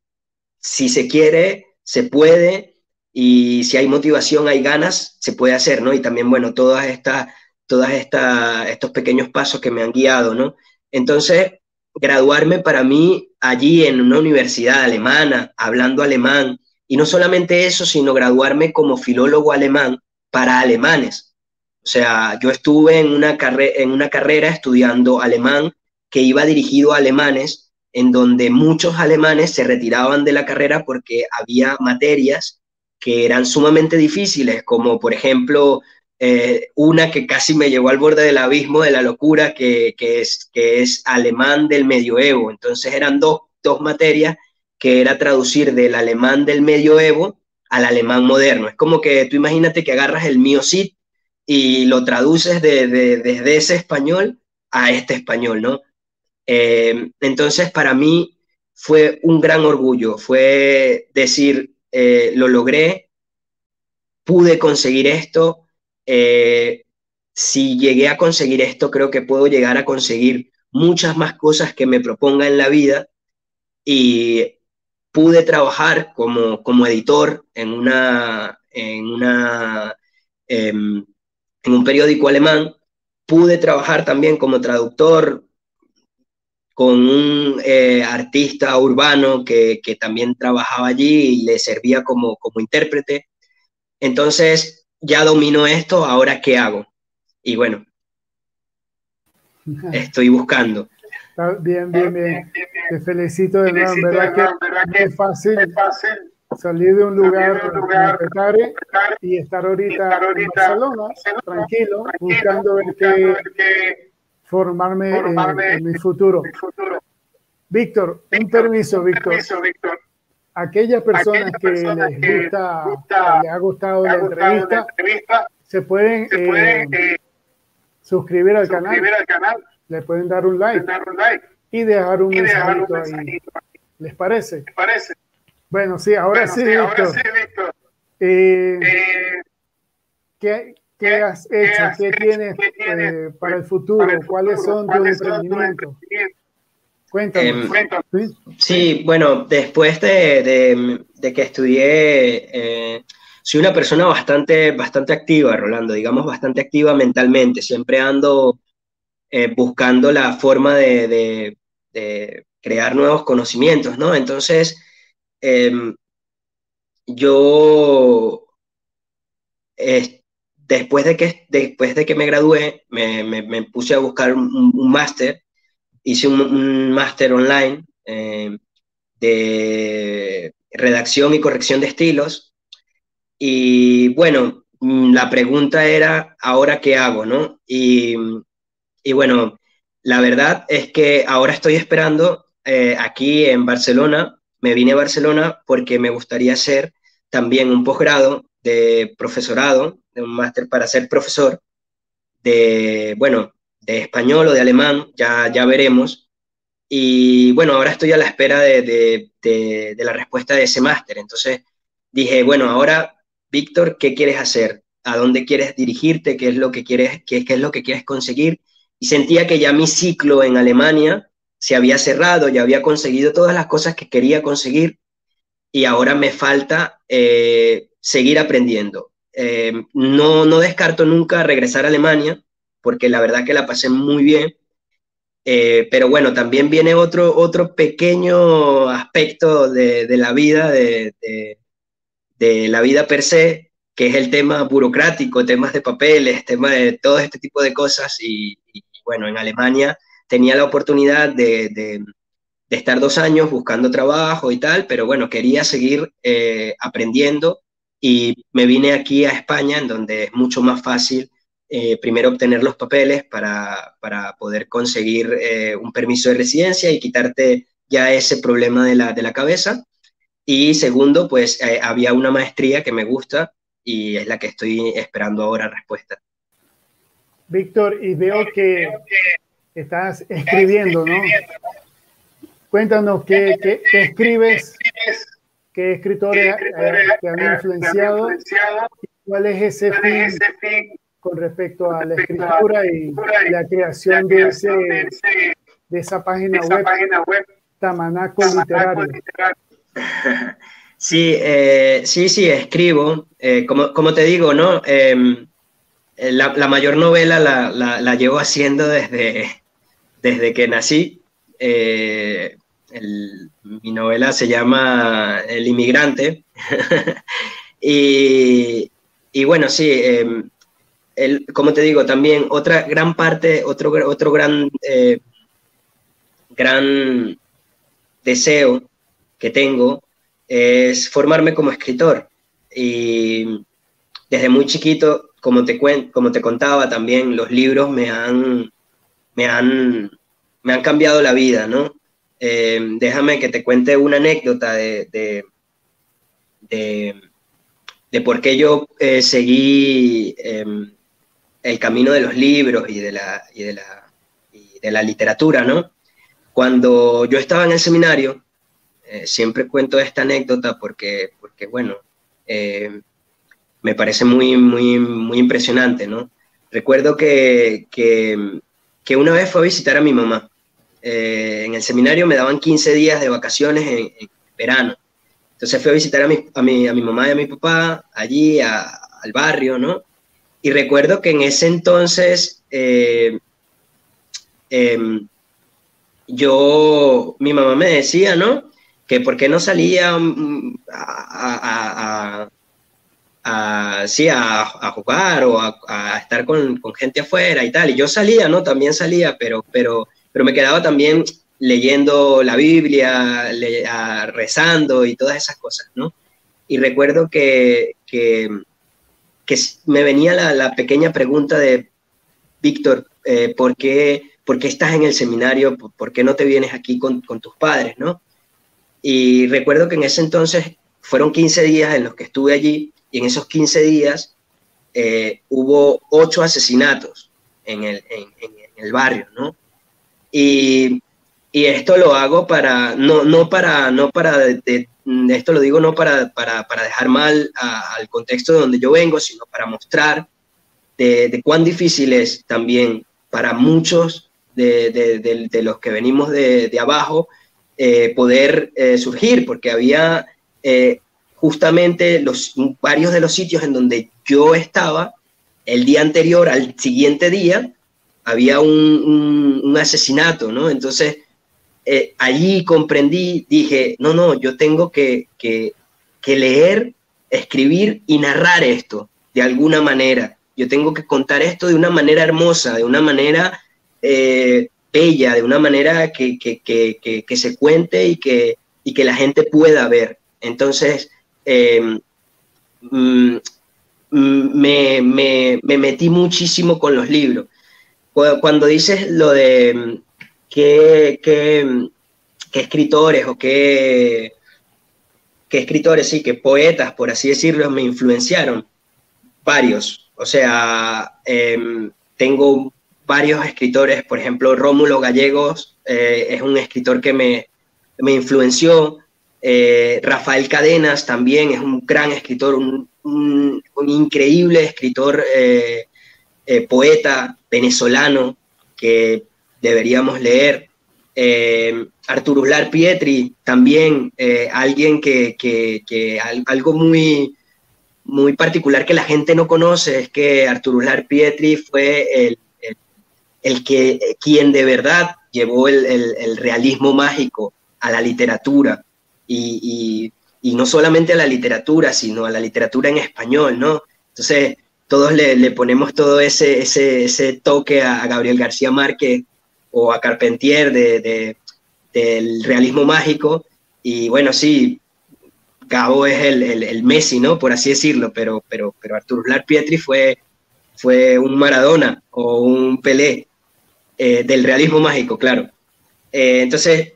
si se quiere, se puede, y si hay motivación, hay ganas, se puede hacer, ¿no? Y también, bueno, todas estas, todas estas, estos pequeños pasos que me han guiado, ¿no? Entonces, graduarme para mí allí en una universidad alemana, hablando alemán, Y no solamente eso, sino graduarme como filólogo alemán para alemanes. O sea, yo estuve en una, en una carrera estudiando alemán que iba dirigido a alemanes, en donde muchos alemanes se retiraban de la carrera porque había materias que eran sumamente difíciles, como por ejemplo eh, una que casi me llevó al borde del abismo de la locura, que, es, que es alemán del medioevo. Entonces eran dos, dos materias que era traducir del alemán del medioevo al alemán moderno. Es como que tú imagínate que agarras el mío y lo traduces desde ese español a este español, ¿no? Eh, entonces, para mí fue un gran orgullo, fue decir, eh, lo logré, pude conseguir esto, eh, si llegué a conseguir esto, creo que puedo llegar a conseguir muchas más cosas que me proponga en la vida. Y pude trabajar como, como editor en una, en una em, en un periódico alemán, pude trabajar también como traductor con un eh, artista urbano que, también trabajaba allí y le servía como, como intérprete. Entonces, ya domino esto, ahora qué hago. Y bueno, estoy buscando. Bien, bien, bien. Te felicito de nuevo, verdad que es fácil salir de un lugar como y estar ahorita, en Barcelona, tranquilo, buscando ver qué formarme, en, mi futuro. Víctor, un permiso, Víctor. Aquellas personas que les gusta, les ha gustado la entrevista, se pueden, eh, eh, suscribir al canal, le pueden dar un like, y dejar un mensajito ahí. ¿Les parece? ¿Les parece? Bueno, sí, ahora sí, Víctor. Eh, ¿qué, ¿qué, has hecho? ¿Qué, tienes, eh, para el futuro? ¿Cuáles son tus emprendimientos? Cuéntame. Em, ¿Sí? bueno, después de, de, que estudié, eh, soy una persona bastante, bastante activa, Rolando, digamos bastante activa mentalmente. Siempre ando buscando la forma de, de crear nuevos conocimientos, ¿no? Entonces, Em, yo, después, de que, después de que me gradué, me, puse a buscar un, máster, hice un, máster online em, de redacción y corrección de estilos. Y bueno, la pregunta era, ¿ahora qué hago? ¿no? Y, y bueno, la verdad es que ahora estoy esperando eh, aquí en Barcelona me vine a Barcelona porque me gustaría hacer también un posgrado de profesorado, de un máster para ser profesor de, bueno, de español o de alemán, ya, ya veremos. Y bueno, ahora estoy a la espera de, de, la respuesta de ese máster. Entonces dije, bueno, ahora, Víctor, ¿qué quieres hacer? ¿A dónde quieres dirigirte? ¿Qué es lo que quieres, qué, qué es lo que quieres conseguir? Y sentía que ya mi ciclo en Alemania se había cerrado, ya había conseguido todas las cosas que quería conseguir y ahora me falta eh, seguir aprendiendo. Eh, no, no descarto nunca regresar a Alemania, porque la verdad que la pasé muy bien. Eh, pero bueno, también viene otro, otro pequeño aspecto de, la vida, de, de, la vida per se, que es el tema burocrático, temas de papeles, tema de todo este tipo de cosas. y bueno, en Alemania tenía la oportunidad de, estar dos años buscando trabajo y tal, pero bueno, quería seguir eh, aprendiendo y me vine aquí a España, en donde es mucho más fácil eh, primero obtener los papeles para, poder conseguir eh, un permiso de residencia y quitarte ya ese problema de la, de la cabeza. Y segundo, pues había una maestría que me gusta y es la que estoy esperando ahora respuesta. Víctor, y veo que estás escribiendo, ¿no? Cuéntanos qué, qué, escribes, qué escritores te han influenciado, cuál es ese fin con respecto a la escritura y la creación de, ese, de esa página web, Tamanaco Literario. Sí, eh, sí, sí, escribo. Eh, como, como, te digo, ¿no? Em, la, la, mayor novela la, la, la, llevo haciendo desde, desde que nací. Eh, mi novela se llama El inmigrante. y, bueno, sí, em, como te digo, también otra gran parte, otro, otro gran, eh, gran deseo que tengo es formarme como escritor. Y desde muy chiquito, como te, como te contaba también, los libros me han, me han, me han cambiado la vida, ¿no? Eh, déjame que te cuente una anécdota de, de, de, por qué yo eh, seguí em, el camino de los libros y de la, y de la, de la literatura, ¿no? Cuando yo estaba en el seminario, eh, siempre cuento esta anécdota porque, porque bueno, me parece muy, muy, muy impresionante, ¿no? Recuerdo que, que, que una vez fue a visitar a mi mamá eh, en el seminario me daban 15 días de vacaciones en, verano. Entonces fui a visitar a mi, a, mi, a mi, mamá y a mi papá allí al barrio, ¿no? Y recuerdo que en ese entonces eh, em, yo, mi mamá me decía, ¿no? Que por qué no salía mm, a, sí, a, jugar o a, estar con, gente afuera y tal. Y yo salía, ¿no? También salía, pero pero me quedaba también leyendo la Biblia, rezando y todas esas cosas, ¿no? Y recuerdo que, que, me venía la, pequeña pregunta de, Víctor, eh, ¿por, qué, ¿por, qué, estás en el seminario? ¿Por, qué no te vienes aquí con, con, tus padres, no? Y recuerdo que en ese entonces fueron 15 días en los que estuve allí y en esos 15 días eh, hubo ocho asesinatos en el, en el barrio, ¿no? Y, esto lo hago para, no, no para, no para, de, esto lo digo no para, para, para dejar mal al contexto de donde yo vengo, sino para mostrar de, cuán difícil es también para muchos de, de los que venimos de, abajo eh, poder eh, surgir, porque había eh, justamente los, varios de los sitios en donde yo estaba el día anterior al siguiente día, había un, asesinato, ¿no? Entonces, eh, allí comprendí, dije, no, no, yo tengo que, leer, escribir y narrar esto de alguna manera. Yo tengo que contar esto de una manera hermosa, de una manera eh, bella, de una manera que, se cuente y que, y que la gente pueda ver. Entonces, em, mm, mm, me, me, metí muchísimo con los libros cuando dices lo de mm, qué, qué, escritores o qué, qué, escritores, sí, qué poetas, por así decirlo, me influenciaron, varios. O sea, em, tengo varios escritores, por ejemplo, Rómulo Gallegos eh, es un escritor que me, me influenció. Eh, Rafael Cadenas también es un gran escritor, un, un, increíble escritor, eh, poeta, venezolano que deberíamos leer. Eh, Arturo Uslar Pietri, también eh, alguien que, que, algo muy, muy particular que la gente no conoce es que Arturo Uslar Pietri fue el, el, que, quien de verdad llevó el, el, realismo mágico a la literatura y, y, y, no solamente a la literatura, sino a la literatura en español, ¿no? Entonces, todos le, ponemos todo ese, toque a, Gabriel García Márquez o a Carpentier de, del realismo mágico. Y bueno, sí, Gabo es el, Messi, ¿no? Por así decirlo, pero, pero, Arturo Blar Pietri fue, un Maradona o un Pelé eh, del realismo mágico, claro. Eh, entonces,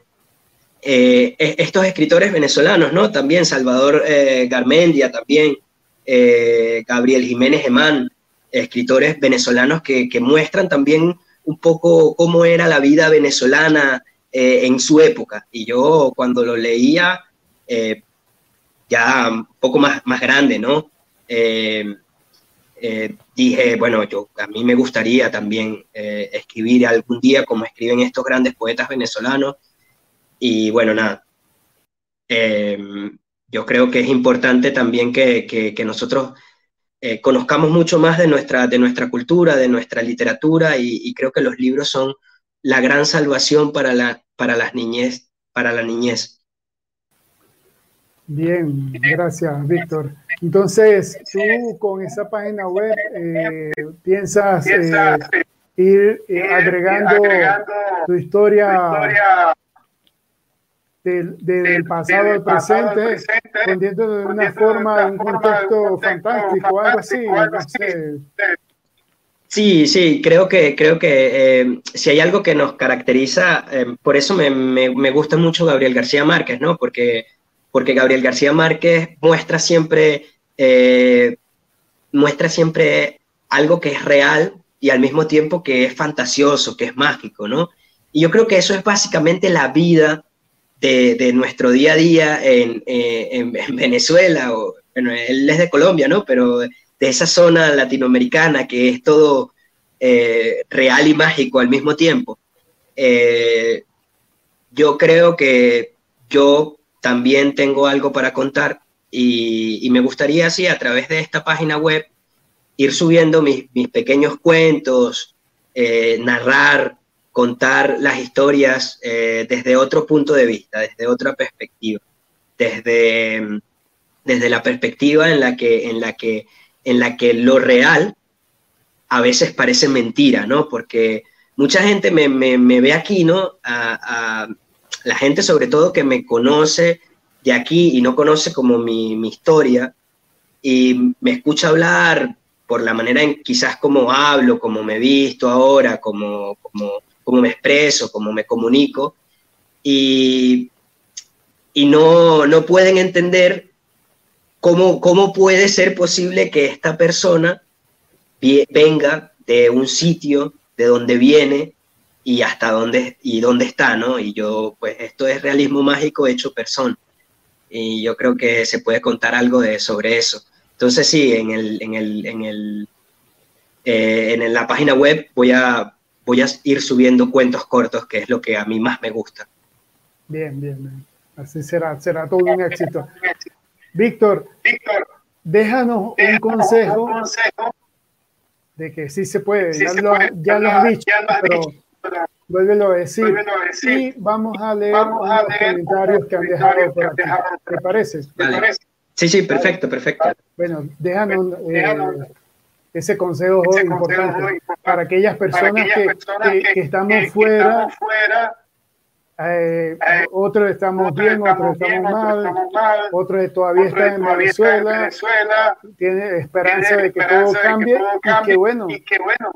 eh, estos escritores venezolanos, ¿no? También Salvador Garmendia, también eh, Gabriel Jiménez Emán, escritores venezolanos que, muestran también un poco cómo era la vida venezolana eh, en su época. Y yo cuando lo leía, eh, ya un poco más, más grande, ¿no? dije, bueno, yo, a mí me gustaría también escribir algún día como escriben estos grandes poetas venezolanos. Y bueno, nada yo creo que es importante también que, nosotros eh, conozcamos mucho más de nuestra, de nuestra cultura, de nuestra literatura, y, creo que los libros son la gran salvación para, la, para las niñez, para la niñez. Bien, gracias, Víctor. Entonces, tú con esa página web eh, piensas eh, ir agregando tu historia del, pasado al presente, poniendo de una forma, un contexto fantástico, algo así, Sí, sí, creo que, creo que eh, si hay algo que nos caracteriza, eh, por eso me, me, gusta mucho Gabriel García Márquez, ¿no? Porque, porque Gabriel García Márquez muestra siempre, eh, muestra siempre algo que es real y al mismo tiempo que es fantasioso, que es mágico, ¿no? Y yo creo que eso es básicamente la vida de, nuestro día a día en, en, Venezuela, o, bueno, él es de Colombia, ¿no? Pero de esa zona latinoamericana que es todo eh, real y mágico al mismo tiempo, eh, yo creo que yo también tengo algo para contar y, me gustaría así a través de esta página web ir subiendo mis, pequeños cuentos, eh, narrar, contar las historias desde otro punto de vista, desde otra perspectiva, desde, desde la perspectiva en la que, en la que en la que lo real a veces parece mentira, ¿no? Porque mucha gente me, ve aquí, ¿no? La gente sobre todo que me conoce de aquí y no conoce como mi, historia y me escucha hablar por la manera en quizás como hablo, como me visto ahora, como, como, me expreso, como me comunico, y, y no, no pueden entender ¿Cómo, puede ser posible que esta persona venga de un sitio de donde viene y hasta dónde y dónde está, ¿no? Y yo, pues esto es realismo mágico hecho persona. Y yo creo que se puede contar algo de, sobre eso. Entonces sí, en, el, en, el, en, el, eh, en la página web voy a, voy a ir subiendo cuentos cortos, que es lo que a mí más me gusta. Bien, bien, bien. Así será, será todo un éxito. Víctor, déjanos un consejo, de que sí se puede, ya, lo, has dicho, pero, vuélvelo a decir. Y vamos a leer los comentarios que han dejado por aquí. ¿Te parece? Sí, sí, perfecto, perfecto. Bueno, déjanos eh, ese consejo, importante, para aquellas personas, que, que, estamos fuera eh, eh, otros estamos bien, otros estamos mal, otros todavía están en Venezuela, tiene esperanza de que todo cambie y que bueno,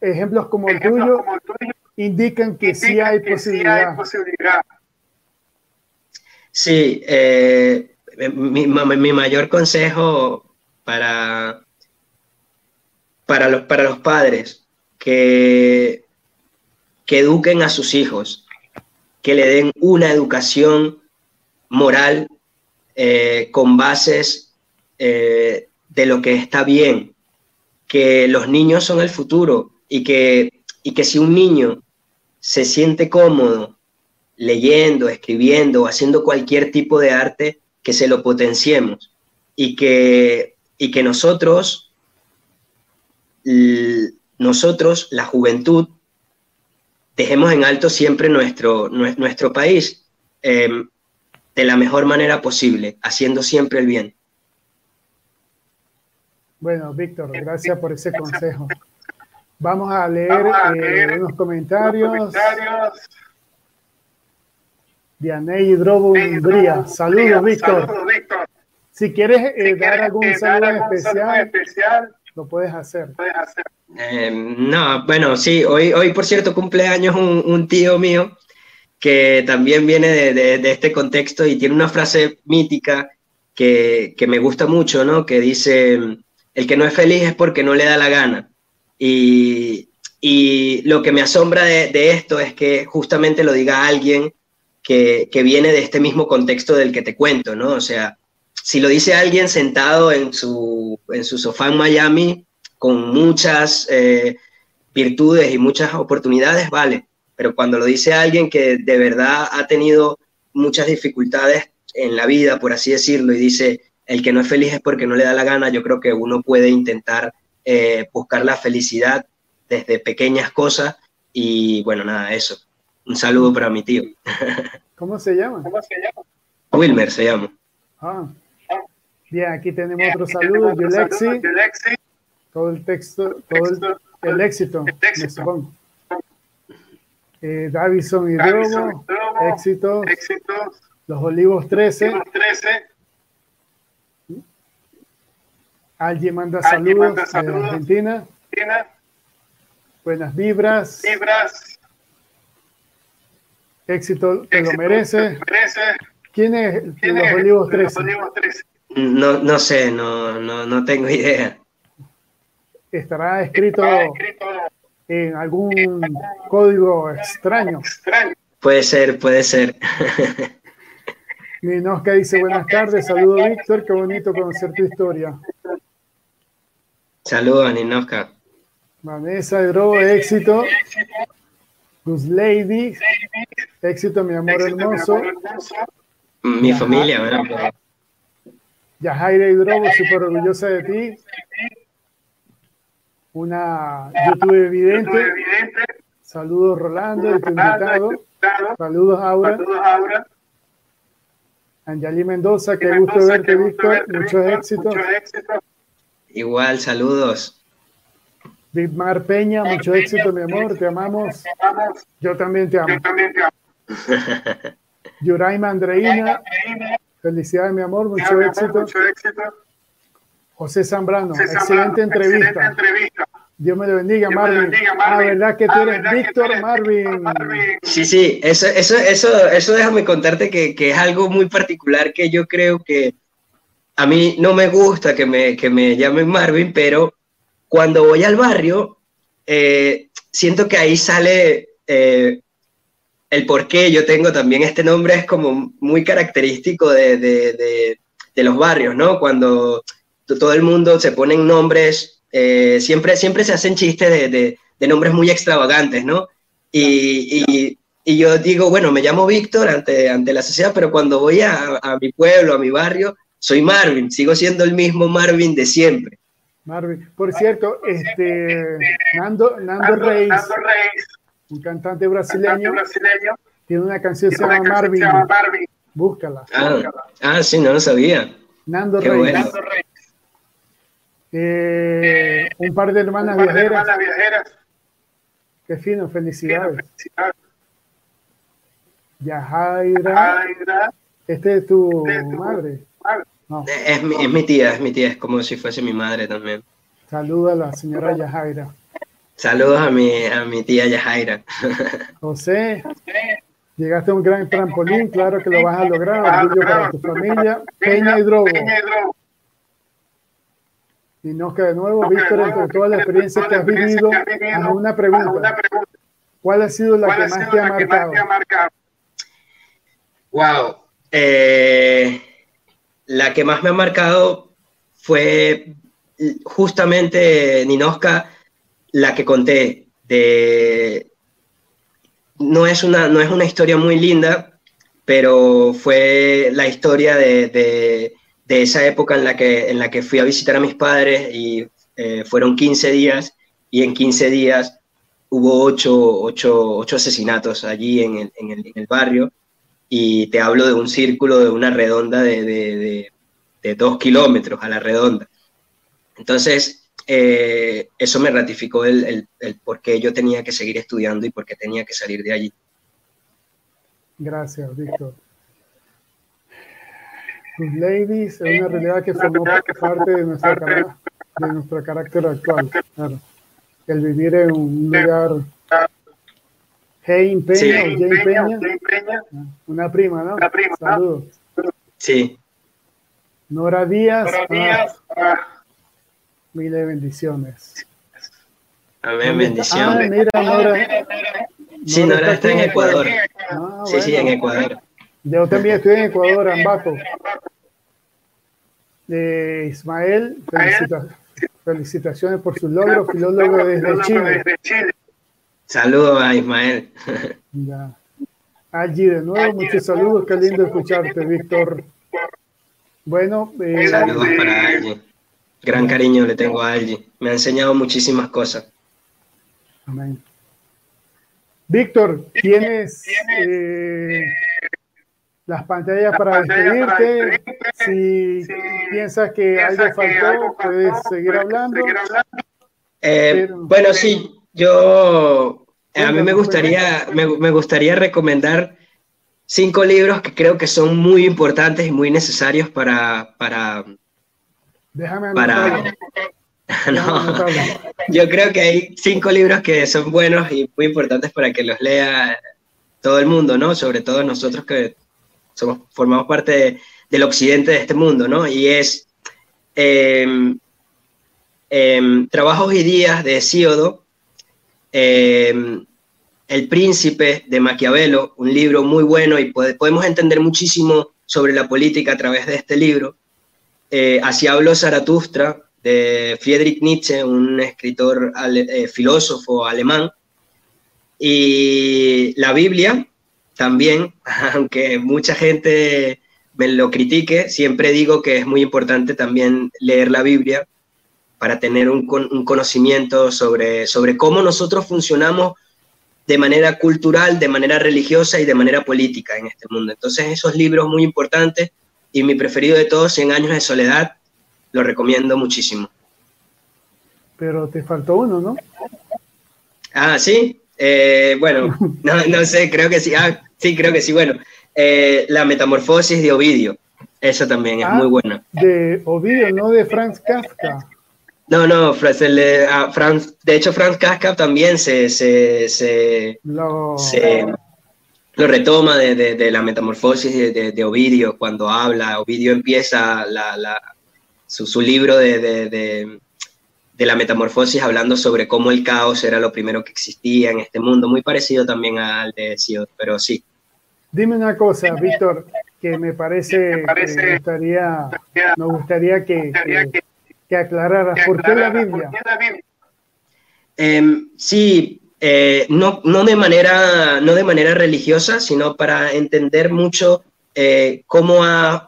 ejemplos como el tuyo indican que sí hay posibilidad. Sí, eh, mi, mi, mayor consejo para, para, los, para los padres que, que eduquen a sus hijos que le den una educación moral eh, con bases eh, de lo que está bien, que los niños son el futuro y que, y que si un niño se siente cómodo leyendo, escribiendo, haciendo cualquier tipo de arte, que se lo potenciemos y que, y que nosotros, nosotros, la juventud, dejemos en alto siempre nuestro, nuestro país em, de la mejor manera posible, haciendo siempre el bien. Bueno, Víctor, gracias por ese consejo. Vamos a leer, eh, unos comentarios. Dianey Drobo Umbría. Saludos, Víctor. Si quieres eh, dar algún saludo especial, lo puedes hacer. Eh, no, bueno, sí, hoy, hoy por cierto cumpleaños un, un tío mío que también viene de, de, este contexto y tiene una frase mítica que, que, me gusta mucho, ¿no? Que dice, el que no es feliz es porque no le da la gana. Y, y lo que me asombra de, de, esto es que justamente lo diga alguien que, que, viene de este mismo contexto del que te cuento, ¿no? O sea, si lo dice alguien sentado en su, en su sofá en Miami, con muchas eh, virtudes y muchas oportunidades, vale, pero cuando lo dice alguien que de verdad ha tenido muchas dificultades en la vida, por así decirlo, y dice, el que no es feliz es porque no le da la gana, yo creo que uno puede intentar eh, buscar la felicidad desde pequeñas cosas y bueno, nada, eso. Un saludo para mi tío. ¿Cómo se llama? ¿Cómo se llama? Wilmer se llama. Ah. Bien, aquí tenemos otro saludo, Yulexi. Todo el texto, todo el, el éxito, El éxito. Eh, Davison y Davison Drobo, y Drobo. éxito. Éxito. Los Olivos 13, Los 13. Alguien manda Alguien saludos manda de saludos. Argentina. Tiene Buenas vibras. Libras. Éxito, te lo merece. Merece. ¿Quién es ¿Quién Los es? Olivos De los 13? Olivos 13. No, no sé, no, no, no tengo idea. Estará escrito Está escrito en algún código extraño. extraño. Puede ser, puede ser. Ninoska dice buenas tardes, saludo Víctor, qué bonito conocer tu historia. Saludos, Ninoska. Vanessa Drobo, éxito. Gus Lady, éxito mi amor Éxito, mi hermoso. amor hermoso. Mi familia, pues, Yajaira Hidrobo, súper orgullosa de ti. Una YouTube evidente. Saludos Rolando y tu invitado. Saludos Aura. Saludos, Aura. Anjali Mendoza, qué gusto verte qué gusto Víctor. Muchos éxitos. Igual, saludos. Vidmar Peña, mucho éxito mi amor, te amamos. Vamos. Yo también te amo. Yo también te amo. Yuraima Andreina, felicidades mi amor, mucho Mi amor, éxito. Mucho éxito. José Zambrano, excelente Zambrano, entrevista. Excelente entrevista. Dios me lo bendiga, Dios me lo Marvin. bendiga, Ah. ¿verdad que tú Ah, eres ¿verdad que tú Víctor eres Marvin? Víctor Marvin? Sí, sí, eso, eso, eso, eso déjame contarte que, que es algo muy particular que yo creo que a mí no me gusta que me, que me llamen Marvin, pero cuando voy al barrio, eh, siento que ahí sale eh, el por qué yo tengo también este nombre, es como muy característico de, de- de- de los barrios, ¿no? Cuando to- todo el mundo se ponen nombres, eh, siempre, siempre se hacen chistes de, de- de nombres muy extravagantes, ¿no? Y, y- y yo digo, bueno, me llamo Víctor ante, ante la sociedad, pero cuando voy a, a mi pueblo, a mi barrio, soy Marvin, sigo siendo el mismo Marvin de siempre. Marvin. Por cierto, este Nando, Nando Nando Nando Reis, un cantante cantante brasileño, tiene una canción que se Tiene llama una canción que Marvin. se llama Marvin. Búscala. Ah, ah, sí, no lo sabía. Nando Qué bueno. Nando Reis. Eh, un par de hermanas Un par de viajeras. hermanas viajeras. Qué fino, felicidades. Felicidades. Yajaira, Aira, este es tu Este es tu- madre. No, Es mi, es mi tía, es mi tía, es como si fuese mi madre también. saluda a la señora Yajaira. Saludos a mi, a mi tía Yajaira. José, llegaste a un gran trampolín, claro que lo vas a lograr. Orgullo para tu familia. Peña y Drogo. Peña y. Y Nosca de nuevo, Víctor, entre todas las experiencias que has toda la vivido, experiencia que has haz vivido, una haz pregunta. una pregunta. ¿Cuál ha sido la ¿Cuál que más que te ha marcado? Wow. Eh, la que más me ha marcado fue justamente Ninoska, la que conté de no es una no es una historia muy linda, pero fue la historia de, de- esa época en la que en la que fui a visitar a mis padres y eh, fueron 15 días y en 15 días hubo ocho, ocho- ocho asesinatos allí en el- en el- barrio y te hablo de un círculo de una redonda de, de- de- de dos kilómetros a la redonda. Entonces, eh, eso me ratificó el, el, el por qué yo tenía que seguir estudiando y por qué tenía que salir de allí. Gracias, Víctor. Tus ladies es una realidad que formó parte de nuestra, cara- de nuestro carácter actual. Claro. El vivir en un lugar. Hein Peña Sí. Jane Peña, Peña, Jane Peña. una prima, ¿no? Una prima. Saludos. Sí, Nora Díaz, Buenos ah, días. Ah, miles de bendiciones. amén, Ah, bendiciones. mira, Nora. Sí, Nora está en Ecuador. Ah, Sí, sí, en. Ecuador. Yo también estoy en Ecuador, Ambaco. Eh, Ismael, felicita- felicitaciones por sus logros, filólogo desde Chile. Saludos a Ismael. Ya. Allí de nuevo, muchos saludos, qué lindo escucharte, Víctor. Bueno, eh, Saludos para Angie. Gran cariño le tengo a Angie. Me ha enseñado muchísimas cosas. amén. Víctor, ¿tienes eh, las pantallas para despedirte. Si piensas que algo faltó, puedes seguir hablando. Eh, bueno, sí, yo a mí me gustaría, me, me, gustaría recomendar cinco libros que creo que son muy importantes y muy necesarios para, para, Déjame para, no, yo creo que hay cinco libros que son buenos y muy importantes para que los lea todo el mundo, ¿no? Sobre todo nosotros que somos, formamos parte del occidente de este mundo, ¿no? Y es eh, Trabajos y días de Hesíodo, em, El príncipe de Maquiavelo, un libro muy bueno y podemos entender muchísimo sobre la política a través de este libro. Eh, Así habló Zaratustra, de Friedrich Nietzsche, un escritor eh, filósofo alemán. Y la Biblia también, aunque mucha gente me lo critique, siempre digo que es muy importante también leer la Biblia para tener un, un conocimiento sobre, sobre cómo nosotros funcionamos de manera cultural, de manera religiosa y de manera política en este mundo. Entonces, esos libros muy importantes y mi preferido de todos, 100 años de soledad, lo recomiendo muchísimo. Pero te faltó uno, ¿no? Ah, sí. Eh, bueno, no, no, sé, creo que sí. Ah, sí, creo que sí. Bueno, eh, La Metamorfosis de Ovidio. Eso también es Ah, muy bueno. De Ovidio, no de Franz Kafka. No, no, Franz, el de, ah, Franz- de hecho, Franz Kafka también se, se, se, Lo... se- lo retoma de, de- de la metamorfosis de, de- de Ovidio cuando habla. Ovidio empieza la- la- su, su libro de, de- de- de la metamorfosis hablando sobre cómo el caos era lo primero que existía en este mundo, muy parecido también al de Hesíodo, pero sí. Dime una cosa, Víctor, que me parece, que me gustaría, me gustaría que, que, que aclararas. ¿Por qué la Biblia? Em, sí, eh, no, no, de manera, no de manera religiosa, sino para entender mucho eh, cómo ha,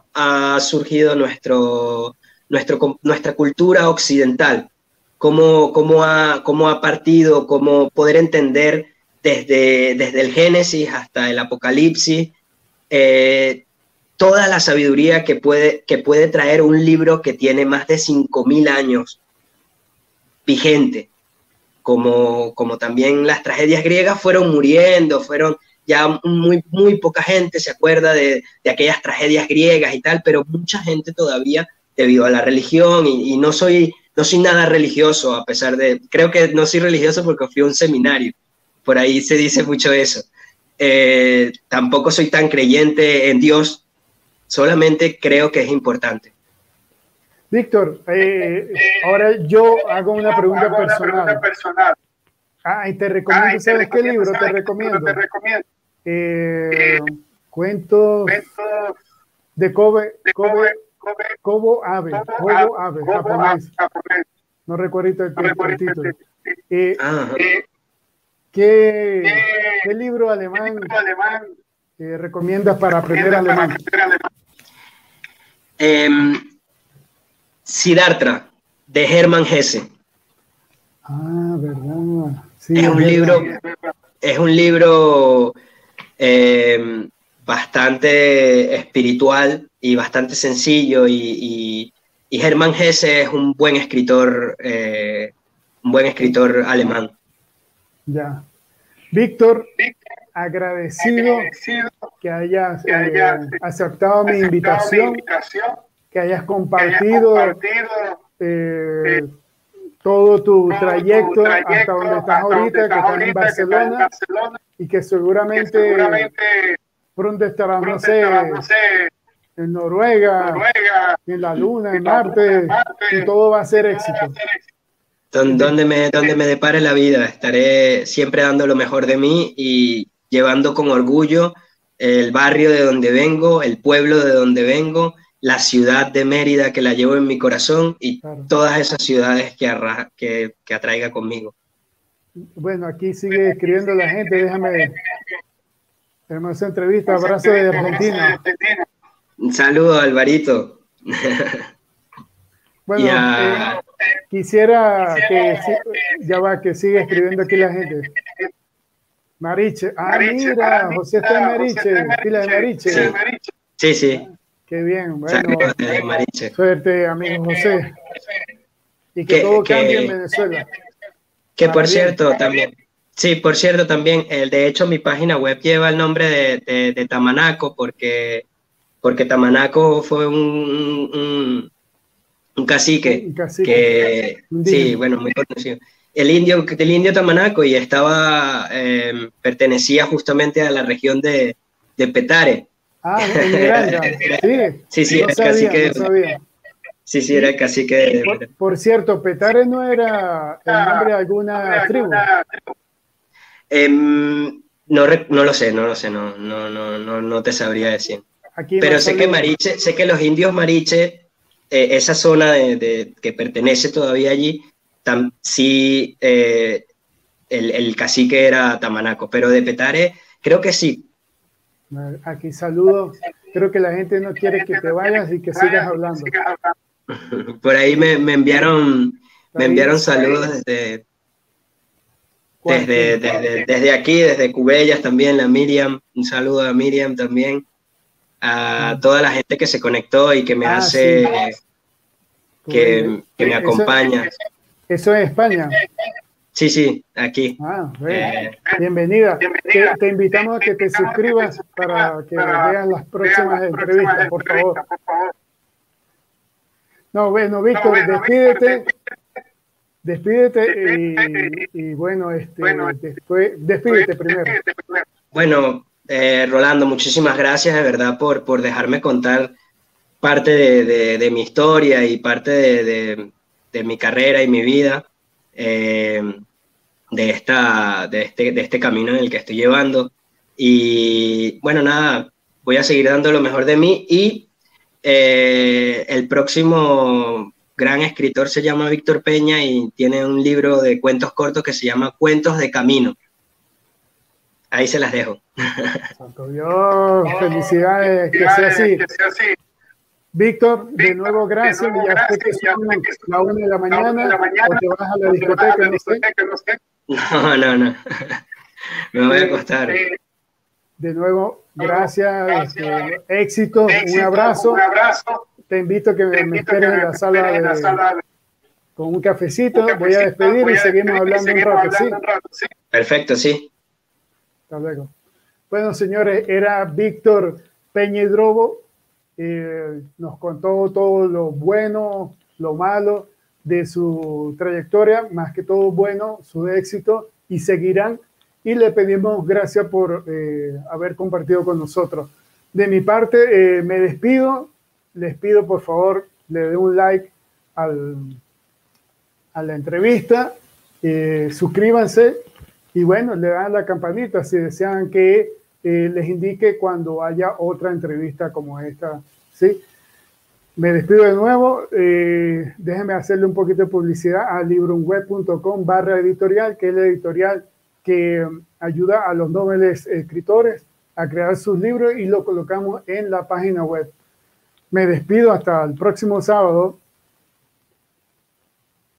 surgido nuestro, nuestro, nuestra cultura occidental, cómo, cómo, ha, cómo ha partido, cómo poder entender desde, desde el Génesis hasta el Apocalipsis, eh, toda la sabiduría que puede, que puede traer un libro que tiene más de 5.000 años vigente como, como también las tragedias griegas fueron muriendo, fueron ya muy, muy poca gente se acuerda de, de aquellas tragedias griegas y tal, pero mucha gente todavía debido a la religión y, no, soy, no soy nada religioso a pesar de, creo que no soy religioso porque fui a un seminario, por ahí se dice mucho eso. Eh, tampoco soy tan creyente en Dios, solamente creo que es importante. Víctor, eh, ahora yo hago una pregunta personal. Ah, y te recomiendo, ¿sabes qué libro te recomiendo? Eh, cuentos de Kobe, Kobe, Kobo Abe, Kobo Abe, japonés. No recuerdo el, el título. Eh, Ajá. ¿qué, ¿Qué libro alemán eh, recomiendas para aprender alemán? Em, Siddhartha, de Hermann Hesse. Ah, verdad. Sí, Es un verdad. libro, es un libro eh, bastante espiritual y bastante sencillo y, y, y Hermann Hesse es un buen escritor, eh, un buen escritor alemán. Ya. Víctor, agradecido que hayas eh, aceptado mi invitación, que hayas compartido eh, todo tu trayecto hasta donde estás ahorita, que estás en Barcelona y que seguramente pronto estarás, no sé, en Noruega, en la Luna, en Marte, y todo va a ser éxito. Don- Donde me, donde me depare la vida, estaré siempre dando lo mejor de mí y llevando con orgullo el barrio de donde vengo, el pueblo de donde vengo, la ciudad de Mérida que la llevo en mi corazón y Claro. todas esas ciudades que, arra- que, que atraiga conmigo. Bueno, aquí sigue escribiendo la gente, déjame. Tenemos esa entrevista, abrazo de Argentina. Un saludo, Alvarito. Bueno, eh, quisiera que ya va, que siga escribiendo aquí la gente. Mariche, ah, mira, José está en Mariche, pila de Mariche. Sí, sí. Qué bien. Bueno, Mariche. suerte, amigo José. Y que, Que- todo que- cambie en Venezuela. Que por bien. cierto, también, sí, por cierto, también, el, de hecho, mi página web lleva el nombre de, de- de Tamanaco porque, porque Tamanaco fue un, un, un cacique Un cacique. que, sí, bueno, muy conocido. El indio, el indio Tamanaco y estaba, eh, pertenecía justamente a la región de, de Petare. Ah. Sí, Sí, sí, no era sabía, cacique. no sabía. Sí, sí, era el cacique de... Por, por cierto, Petare no era el nombre de alguna tribu. Em, no, no lo sé, no lo sé, no, no, no, no, no te sabría decir. Aquí Pero sé que. Mariche, sé que los indios Mariche, eh, esa zona de, de- que pertenece todavía allí, tam- sí, eh, el, el cacique era Tamanaco, pero de Petare creo que sí. Aquí saludos. Creo que la gente no quiere que te vayas y que sigas hablando. Por ahí me, me enviaron, me enviaron saludos desde, desde, desde, desde aquí, desde Cubellas también, la Miriam, un saludo a Miriam también, a toda la gente que se conectó y que me Ah, hace, sí. que, que me Eso- acompaña. Eso es España. Sí, sí, aquí. Ah. Eh, Bienvenida. Te, te invitamos a que te suscribas para que veas las próximas entrevistas, por favor. No, bueno, Víctor, despídete. Despídete y, y bueno, este, después, despídete primero. Bueno, eh, Rolando, muchísimas gracias de verdad por, por dejarme contar parte de, de- de mi historia y parte de, de- de mi carrera y mi vida, eh, de, esta, de, este, de este camino en el que estoy llevando. Y bueno, nada, voy a seguir dando lo mejor de mí y eh, el próximo gran escritor se llama Víctor Peña y tiene un libro de cuentos cortos que se llama Cuentos de Camino. Ahí se las dejo. Santo Dios, felicidades, que sea así. Víctor, de nuevo gracias. Ya sé que son la una de la mañana o te vas a la discoteca, no sé. No, no, no. Me voy a acostar. De nuevo, gracias, este, éxito, un abrazo. Te invito a que me, me esperes en la sala de, con un cafecito. Voy a despedir y seguimos hablando un rato, ¿sí? Perfecto, sí. Hasta luego. Bueno, señores, era Víctor Peñedrobo. Eh, nos contó todo lo bueno, lo malo de su trayectoria, más que todo bueno, su éxito, y seguirán. Y le pedimos gracias por eh, haber compartido con nosotros. De mi parte, eh, me despido. Les pido, por favor, le den un like al, a la entrevista. eh, suscríbanse y bueno, le dan la campanita si desean que eh, les indique cuando haya otra entrevista como esta. ¿sí? Me despido de nuevo. Eh, déjenme hacerle un poquito de publicidad a librumweb.com barra editorial, que es la editorial que um, ayuda a los nobles escritores a crear sus libros y lo colocamos en la página web. Me despido hasta el próximo sábado.